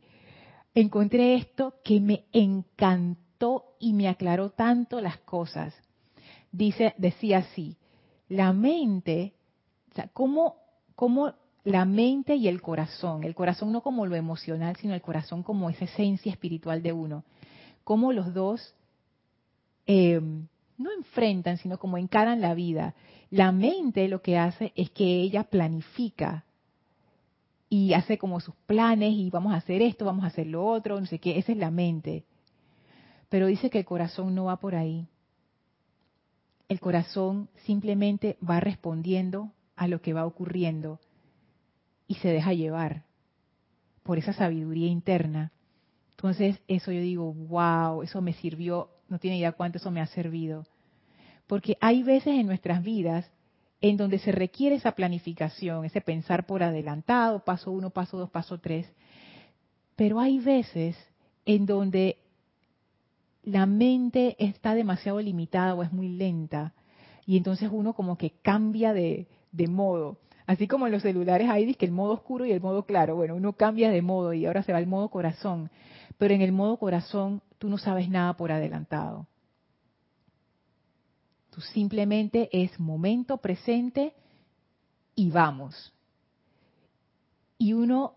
encontré esto que me encantó y me aclaró tanto las cosas. Dice, decía así, la mente, o sea, ¿cómo, cómo la mente y el corazón, el corazón no como lo emocional, sino el corazón como esa esencia espiritual de uno, cómo los dos eh, no enfrentan, sino como encaran la vida. La mente lo que hace es que ella planifica y hace como sus planes y vamos a hacer esto, vamos a hacer lo otro, no sé qué, esa es la mente. Pero dice que el corazón no va por ahí. El corazón simplemente va respondiendo a lo que va ocurriendo y se deja llevar por esa sabiduría interna. Entonces, eso yo digo, wow, eso me sirvió, no tiene idea cuánto eso me ha servido. Porque hay veces en nuestras vidas en donde se requiere esa planificación, ese pensar por adelantado, paso uno, paso dos, paso tres. Pero hay veces en donde la mente está demasiado limitada o es muy lenta y entonces uno como que cambia de, modo. Así como en los celulares hay que el modo oscuro y el modo claro. Bueno, uno cambia de modo y ahora se va al modo corazón. Pero en el modo corazón tú no sabes nada por adelantado simplemente es momento presente y vamos. Y uno,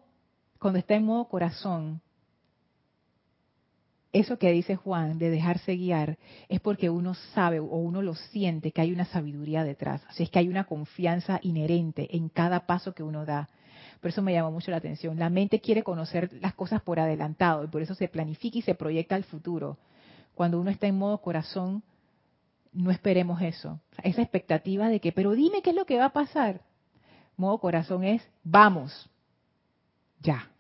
cuando está en modo corazón, eso que dice Juan de dejarse guiar es porque uno sabe o uno lo siente que hay una sabiduría detrás. Así es que hay una confianza inherente en cada paso que uno da. Por eso me llamó mucho la atención. La mente quiere conocer las cosas por adelantado y por eso se planifica y se proyecta al futuro. Cuando uno está en modo corazón, no esperemos eso. Esa expectativa de que, pero dime qué es lo que va a pasar. Modo corazón es, vamos, ya,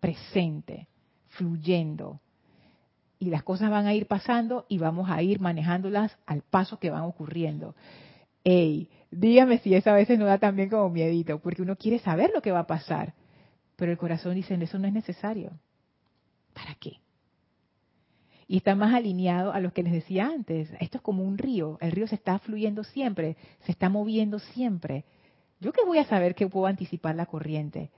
presente, fluyendo. Y las cosas van a ir pasando y vamos a ir manejándolas al paso que van ocurriendo. Ey, dígame si esa a veces no da también como miedito, porque uno quiere saber lo que va a pasar. Pero el corazón dice, eso no es necesario. ¿Para qué? y está más alineado a lo que les decía antes. Esto es como un río, el río se está fluyendo siempre, se está moviendo siempre. Yo que voy a saber que puedo anticipar la corriente,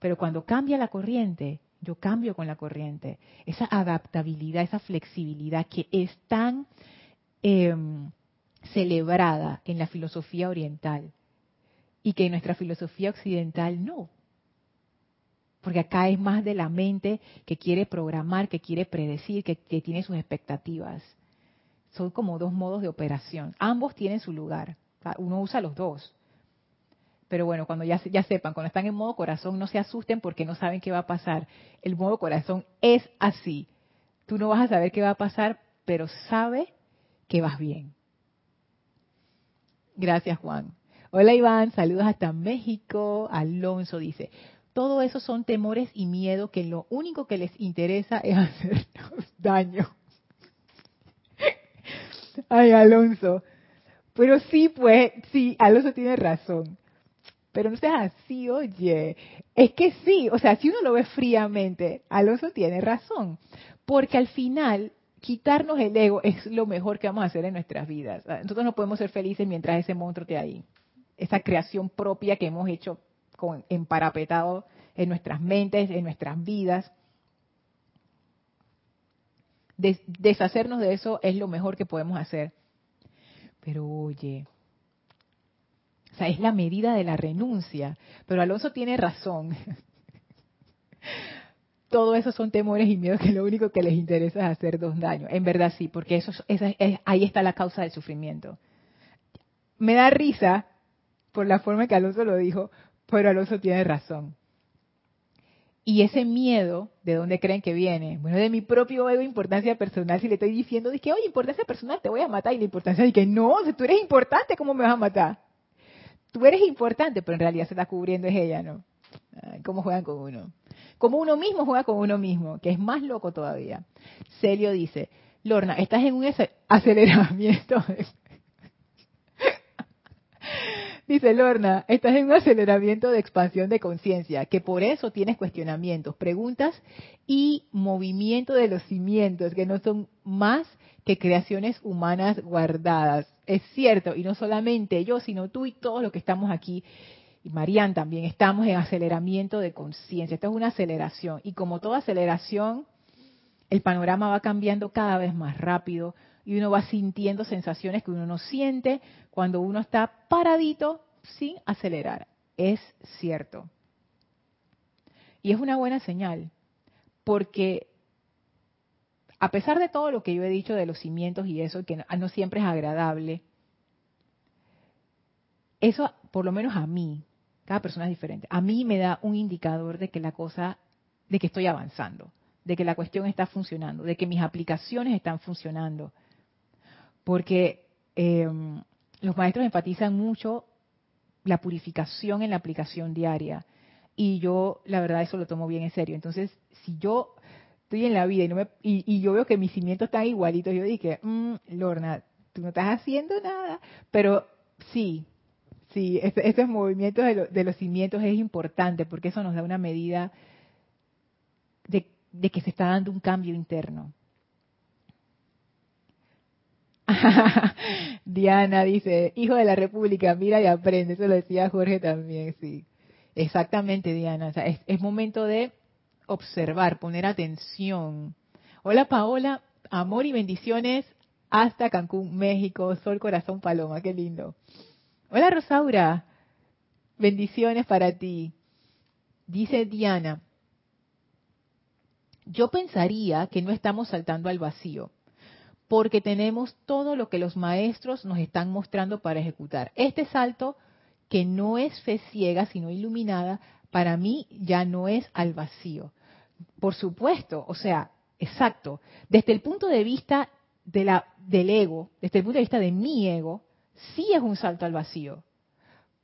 pero cuando cambia la corriente, yo cambio con la corriente. Esa adaptabilidad, esa flexibilidad que es tan em, celebrada en la filosofía oriental y que en nuestra filosofía occidental no. Porque acá es más de la mente que quiere programar, que quiere predecir, que, que tiene sus expectativas. Son como dos modos de operación. Ambos tienen su lugar. Uno usa los dos. Pero bueno, cuando ya, ya sepan, cuando están en modo corazón, no se asusten porque no saben qué va a pasar. El modo corazón es así. Tú no vas a saber qué va a pasar, pero sabe que vas bien. Gracias, Juan. Hola, Iván. Saludos hasta México. Alonso dice, todo eso son temores y miedo que lo único que les interesa es hacernos daño. Ay, Alonso. Pero sí, pues, sí, Alonso tiene razón. Pero no seas así, oye. Es que sí, o sea, si uno lo ve fríamente, Alonso tiene razón. Porque al final, quitarnos el ego es lo mejor que vamos a hacer en nuestras vidas. Nosotros no podemos ser felices mientras ese monstruo esté ahí. Esa creación propia que hemos hecho con, emparapetado en nuestras mentes, en nuestras vidas. deshacernos de eso es lo mejor que podemos hacer. Pero oye, o sea, es la medida de la renuncia. Pero Alonso tiene razón. Todo eso son temores y miedos que lo único que les interesa es hacer dos daños. En verdad sí, porque eso, ahí está la causa del sufrimiento. Me da risa por la forma que Alonso lo dijo, pero Alonso tiene razón. Y ese miedo, ¿de dónde creen que viene? Bueno, de mi propio ego, importancia personal. Si le estoy diciendo, dije, oye, importancia personal, te voy a matar. Y la importancia de que no, tú eres importante, ¿cómo me vas a matar? Tú eres importante, pero en realidad se está cubriendo es ella, ¿no? ¿Cómo juegan con uno? Como uno mismo juega con uno mismo, que es más loco todavía. Celio dice, Lorna, estás en un aceleramiento. Dice Lorna, estás en un aceleramiento de expansión de conciencia, que por eso tienes cuestionamientos, preguntas y movimiento de los cimientos, que no son más que creaciones humanas guardadas. Es cierto, y no solamente yo, sino tú y todos los que estamos aquí, y Marian también, estamos en aceleramiento de conciencia. Esto es una aceleración. Y como toda aceleración, el panorama va cambiando cada vez más rápido y uno va sintiendo sensaciones que uno no siente cuando uno está paradito sin acelerar. Es cierto. Y es una buena señal, porque a pesar de todo lo que yo he dicho de los cimientos y eso, que no siempre es agradable, eso, por lo menos a mí, cada persona es diferente, a mí me da un indicador de que la cosa, de que estoy avanzando, de que la cuestión está funcionando, de que mis aplicaciones están funcionando. Porque em, los maestros enfatizan mucho la purificación en la aplicación diaria. Y yo, la verdad, eso lo tomo bien en serio. Entonces, si yo estoy en la vida y, no me, y, yo veo que mis cimientos están igualitos, yo dije, mmm, Lorna, tú no estás haciendo nada, pero sí, sí, estos movimientos de, los cimientos es importante porque eso nos da una medida de, que se está dando un cambio interno. Diana dice, hijo de la República, mira y aprende. Eso lo decía Jorge también, sí. Exactamente, Diana. es, es, momento de observar, poner atención. Hola Paola, amor y bendiciones hasta Cancún, México, Sol, Corazón, Paloma, qué lindo. Hola Rosaura, bendiciones para ti. Dice Diana, yo pensaría que no estamos saltando al vacío, porque tenemos todo lo que los maestros nos están mostrando para ejecutar. Este salto, que no es fe ciega, sino iluminada, para mí ya no es al vacío. Por supuesto, o sea, exacto. Desde el punto de vista del ego, desde el punto de vista de mi ego, sí es un salto al vacío.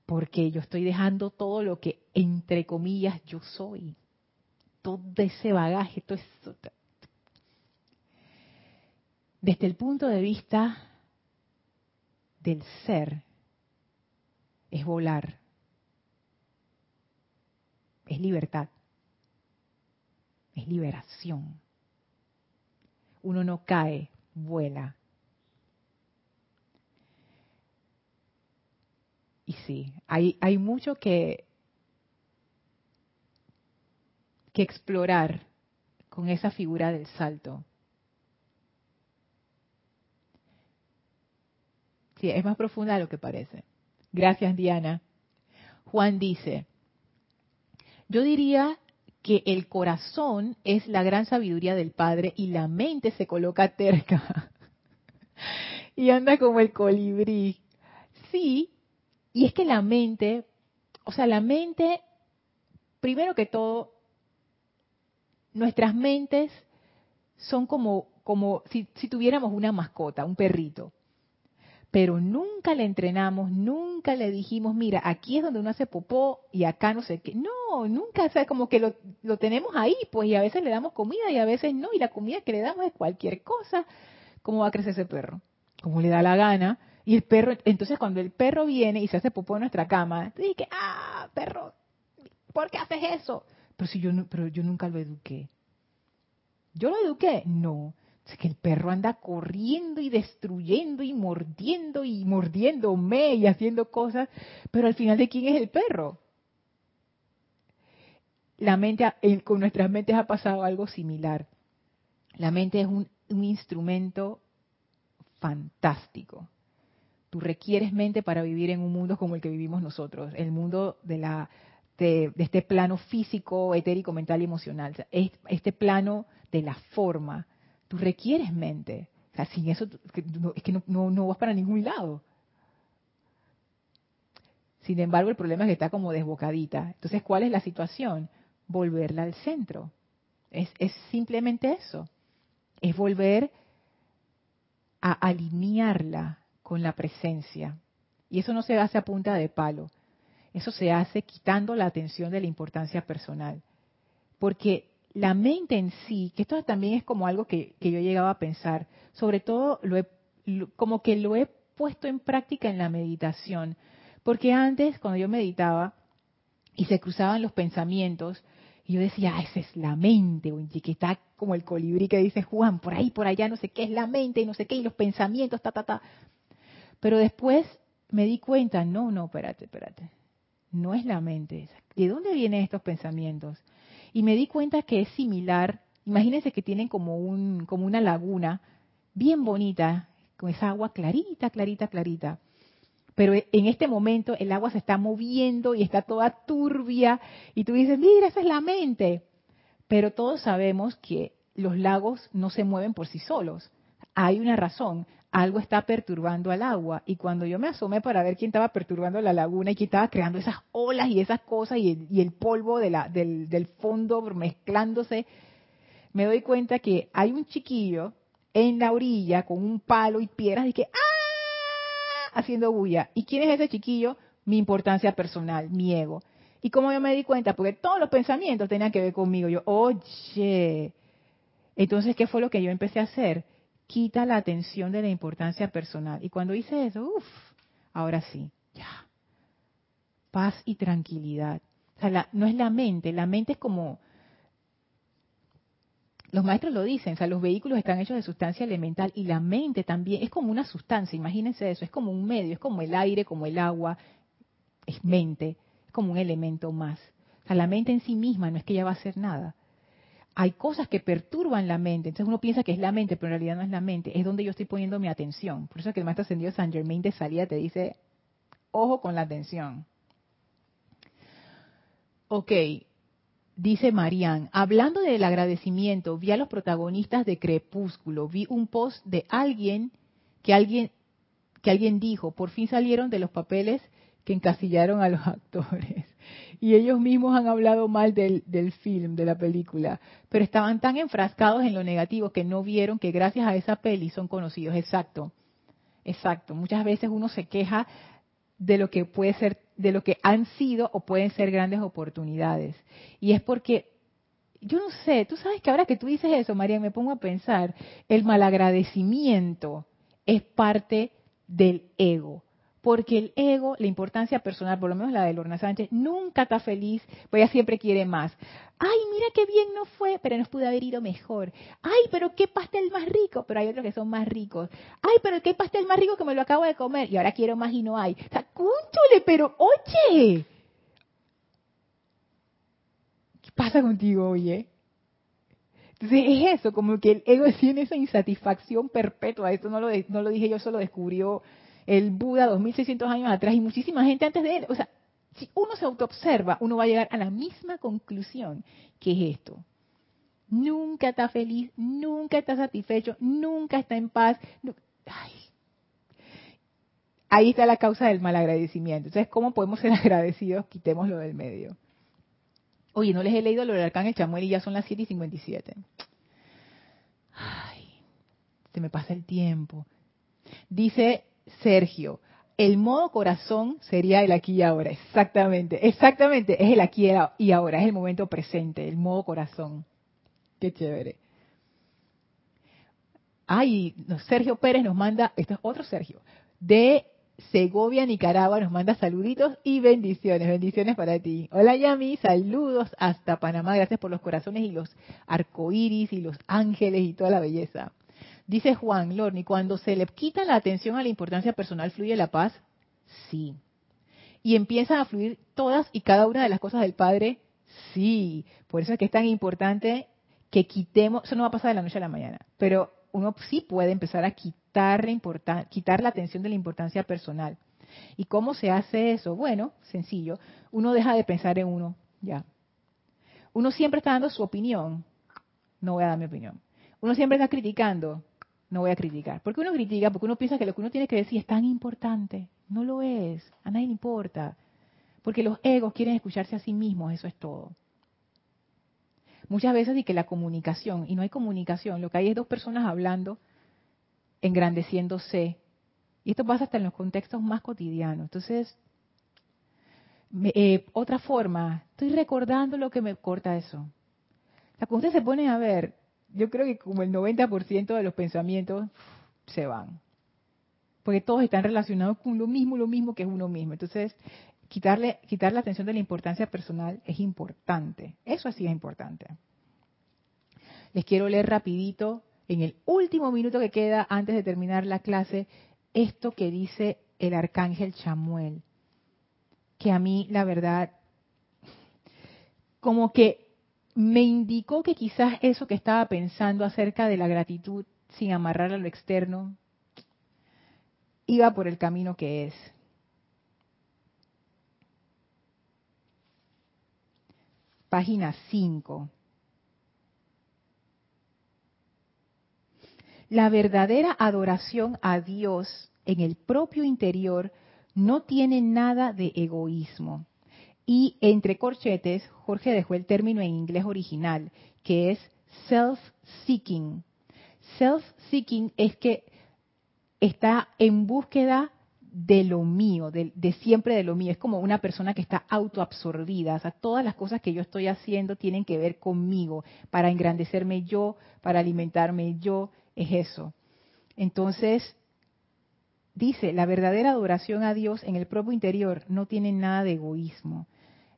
Porque yo estoy dejando todo lo que, entre comillas, yo soy. Todo ese bagaje, todo eso. Desde el punto de vista del ser, es volar. Es libertad es liberación. Uno no cae, vuela. Y sí, hay, hay mucho que, que explorar con esa figura del salto. Sí, es más profunda de lo que parece. Gracias, Diana. Juan dice, yo diría que el corazón es la gran sabiduría del Padre y la mente se coloca terca y anda como el colibrí. Sí, y es que la mente, o sea, la mente, primero que todo, nuestras mentes son como, como si, si tuviéramos una mascota, un perrito pero nunca le entrenamos, nunca le dijimos, mira, aquí es donde uno hace popó y acá no sé qué. No, nunca, o sea, como que lo, lo tenemos ahí, pues, y a veces le damos comida y a veces no, y la comida que le damos es cualquier cosa. ¿Cómo va a crecer ese perro? Como le da la gana. Y el perro, entonces cuando el perro viene y se hace popó en nuestra cama, dije, ah, perro, ¿por qué haces eso? Pero si yo, no, pero yo nunca lo eduqué. ¿Yo lo eduqué? No que el perro anda corriendo y destruyendo y mordiendo y mordiéndome y haciendo cosas, pero al final de quién es el perro. La mente, con nuestras mentes ha pasado algo similar. La mente es un, instrumento fantástico. Tú requieres mente para vivir en un mundo como el que vivimos nosotros, el mundo de la de, este plano físico, etérico, mental y emocional, este plano de la forma, Tú requieres mente. O sea, sin eso es que no, no, vas para ningún lado. Sin embargo, el problema es que está como desbocadita. Entonces, ¿cuál es la situación? Volverla al centro. Es, es simplemente eso. Es volver a alinearla con la presencia. Y eso no se hace a punta de palo. Eso se hace quitando la atención de la importancia personal. Porque la mente en sí, que esto también es como algo que, yo llegaba a pensar, sobre todo lo como que lo he puesto en práctica en la meditación, porque antes cuando yo meditaba y se cruzaban los pensamientos, y yo decía, ah, esa es la mente, que está como el colibrí que dice Juan, por ahí, por allá, no sé qué es la mente, y no sé qué, y los pensamientos, ta, ta, ta. Pero después me di cuenta, no, no, espérate, espérate, no es la mente. ¿De dónde vienen estos pensamientos? Y me di cuenta que es similar. Imagínense que tienen como, un, como una laguna bien bonita, con esa agua clarita, clarita, clarita. Pero en este momento el agua se está moviendo y está toda turbia y tú dices, mira, esa es la mente. Pero todos sabemos que los lagos no se mueven por sí solos. Hay una razón algo está perturbando al agua. Y cuando yo me asomé para ver quién estaba perturbando la laguna y quién estaba creando esas olas y esas cosas y el, polvo del, del, fondo mezclándose, me doy cuenta que hay un chiquillo en la orilla con un palo y piedras y que ¡ah! haciendo bulla. ¿Y quién es ese chiquillo? Mi importancia personal, mi ego. Y como yo me di cuenta, porque todos los pensamientos tenían que ver conmigo, yo, oye, entonces, ¿qué fue lo que yo empecé a hacer? Quita la atención de la importancia personal. Y cuando hice eso, uff, ahora sí, ya. Paz y tranquilidad. O sea, no es la mente, la mente es como, los maestros lo dicen, o sea, los vehículos están hechos de sustancia elemental y la mente también es como una sustancia, imagínense eso, es como un medio, es como el aire, como el agua, es mente, es como un elemento más. O sea, la mente en sí misma no es que ella va a hacer nada hay cosas que perturban la mente. Entonces uno piensa que es la mente, pero en realidad no es la mente. Es donde yo estoy poniendo mi atención. Por eso es que el maestro ascendido San Germain de salida te dice, ojo con la atención. Ok, dice Marian, hablando del agradecimiento, vi a los protagonistas de Crepúsculo, vi un post de alguien que alguien que alguien dijo, por fin salieron de los papeles que encasillaron a los actores y ellos mismos han hablado mal del, del film, de la película, pero estaban tan enfrascados en lo negativo que no vieron que gracias a esa peli son conocidos. Exacto, exacto. Muchas veces uno se queja de lo que puede ser, de lo que han sido o pueden ser grandes oportunidades. Y es porque, yo no sé, tú sabes que ahora que tú dices eso, María, me pongo a pensar, el malagradecimiento es parte del ego porque el ego, la importancia personal, por lo menos la de Lorna Sánchez, nunca está feliz, pues ella siempre quiere más. Ay, mira qué bien no fue, pero nos pudo haber ido mejor. Ay, pero qué pastel más rico, pero hay otros que son más ricos. Ay, pero qué pastel más rico que me lo acabo de comer y ahora quiero más y no hay. O sea, cúnchole, pero oye. ¿Qué pasa contigo, oye? Entonces es eso, como que el ego tiene esa insatisfacción perpetua. Esto no lo, no lo dije yo, eso lo descubrió el Buda 2600 años atrás y muchísima gente antes de él. O sea, si uno se autoobserva, uno va a llegar a la misma conclusión que es esto. Nunca está feliz, nunca está satisfecho, nunca está en paz. Ahí está la causa del malagradecimiento. Entonces, ¿cómo podemos ser agradecidos? Quitémoslo del medio. Oye, no les he leído lo del arcángel Chamuel y ya son las 7 y 57. Ay, se me pasa el tiempo. Dice Sergio, el modo corazón sería el aquí y ahora. Exactamente, exactamente, es el aquí y ahora, es el momento presente, el modo corazón. Qué chévere. Ay, Sergio Pérez nos manda, este es otro Sergio, de Segovia, Nicaragua, nos manda saluditos y bendiciones. Bendiciones para ti. Hola Yami, saludos hasta Panamá. Gracias por los corazones y los arcoíris y los ángeles y toda la belleza. Dice Juan Lorni, cuando se le quita la atención a la importancia personal, ¿fluye la paz? Sí. ¿Y empiezan a fluir todas y cada una de las cosas del Padre? Sí. Por eso es que es tan importante que quitemos, eso no va a pasar de la noche a la mañana, pero uno sí puede empezar a quitar la, quitar la atención de la importancia personal. ¿Y cómo se hace eso? Bueno, sencillo. Uno deja de pensar en uno, ya. Uno siempre está dando su opinión, no voy a dar mi opinión. Uno siempre está criticando, no voy a criticar. Porque uno critica, porque uno piensa que lo que uno tiene que decir es tan importante. No lo es, a nadie le importa. Porque los egos quieren escucharse a sí mismos, eso es todo. Muchas veces y que la comunicación, y no hay comunicación, lo que hay es dos personas hablando, engrandeciéndose. Y esto pasa hasta en los contextos más cotidianos. Entonces, eh, otra forma, estoy recordando lo que me corta eso. La cuando usted se pone a ver, yo creo que como el 90% de los pensamientos se van. Porque todos están relacionados con lo mismo, lo mismo que es uno mismo. Entonces, quitarle, quitar la atención de la importancia personal es importante. Eso sí es importante. Les quiero leer rapidito, en el último minuto que queda antes de terminar la clase, esto que dice el arcángel Chamuel. Que a mí, la verdad, como que me indicó que quizás eso que estaba pensando acerca de la gratitud sin amarrar a lo externo, iba por el camino que es. página 5. La verdadera adoración a Dios en el propio interior no tiene nada de egoísmo. Y entre corchetes, Jorge dejó el término en inglés original, que es self-seeking. Self-seeking es que está en búsqueda de lo mío, de, siempre de lo mío. Es como una persona que está autoabsorbida. O sea, todas las cosas que yo estoy haciendo tienen que ver conmigo, para engrandecerme yo, para alimentarme yo, es eso. Entonces, dice, la verdadera adoración a Dios en el propio interior no tiene nada de egoísmo.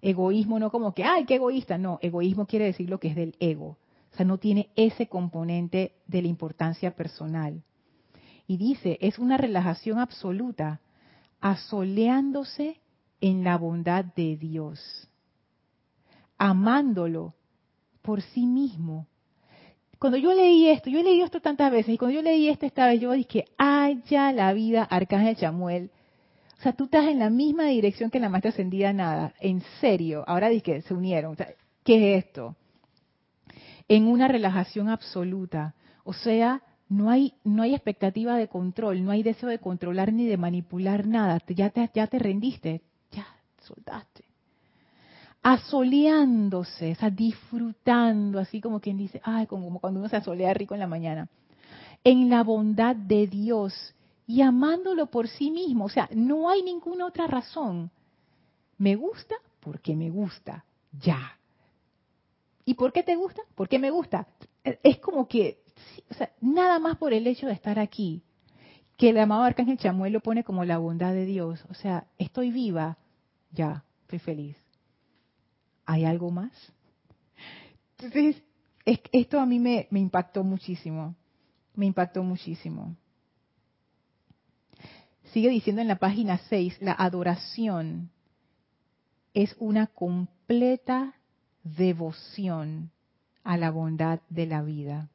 Egoísmo no como que, ay, qué egoísta. No, egoísmo quiere decir lo que es del ego. O sea, no tiene ese componente de la importancia personal. Y dice, es una relajación absoluta, asoleándose en la bondad de Dios, amándolo por sí mismo. Cuando yo leí esto, yo leído esto tantas veces, y cuando yo leí esto esta vez, yo dije, ay, ya la vida, Arcángel Chamuel. O sea, tú estás en la misma dirección que la maestra ascendida nada. En serio, ahora dije se unieron. ¿Qué es esto? En una relajación absoluta. O sea, no hay, no hay expectativa de control, no hay deseo de controlar ni de manipular nada. Ya te, ya te rendiste, ya soltaste. Asoleándose, o sea, disfrutando, así como quien dice, ay, como cuando uno se asolea rico en la mañana. En la bondad de Dios y amándolo por sí mismo. O sea, no hay ninguna otra razón. Me gusta porque me gusta, ya. ¿Y por qué te gusta? ¿Por qué me gusta? Es como que nada más por el hecho de estar aquí, que el amado Arcángel Chamuel lo pone como la bondad de Dios. O sea, estoy viva, ya, estoy feliz. ¿Hay algo más? Entonces, esto a mí me, me impactó muchísimo, me impactó muchísimo. Sigue diciendo en la página 6, la adoración es una completa devoción a la bondad de la vida.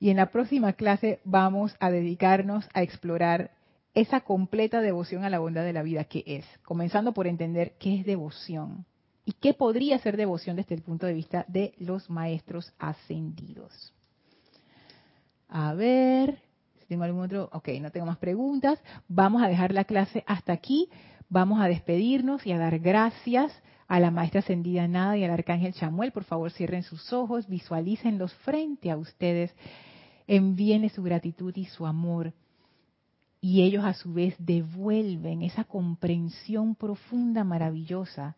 Y en la próxima clase vamos a dedicarnos a explorar esa completa devoción a la bondad de la vida que es, comenzando por entender qué es devoción y qué podría ser devoción desde el punto de vista de los maestros ascendidos. A ver, tengo algún otro, ok, no tengo más preguntas, vamos a dejar la clase hasta aquí, vamos a despedirnos y a dar gracias a la maestra ascendida Nada y al arcángel Chamuel, por favor cierren sus ojos, visualícenlos frente a ustedes, envíenle su gratitud y su amor y ellos a su vez devuelven esa comprensión profunda, maravillosa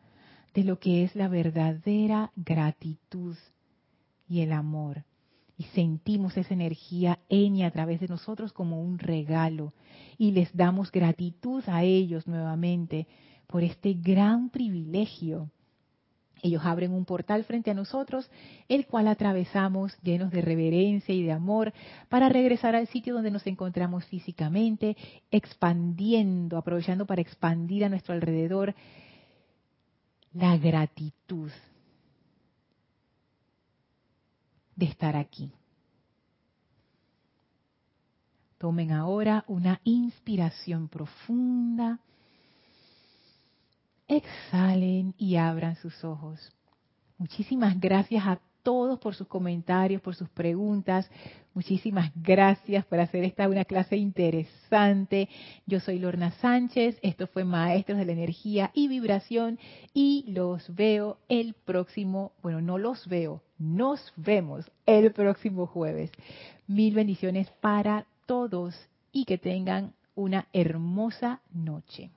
de lo que es la verdadera gratitud y el amor. Y sentimos esa energía en a través de nosotros como un regalo. Y les damos gratitud a ellos nuevamente por este gran privilegio ellos abren un portal frente a nosotros, el cual atravesamos llenos de reverencia y de amor para regresar al sitio donde nos encontramos físicamente, expandiendo, aprovechando para expandir a nuestro alrededor la gratitud de estar aquí. Tomen ahora una inspiración profunda exhalen y abran sus ojos. Muchísimas gracias a todos por sus comentarios, por sus preguntas. Muchísimas gracias por hacer esta una clase interesante. Yo soy Lorna Sánchez, esto fue Maestros de la Energía y Vibración y los veo el próximo, bueno, no los veo, nos vemos el próximo jueves. Mil bendiciones para todos y que tengan una hermosa noche.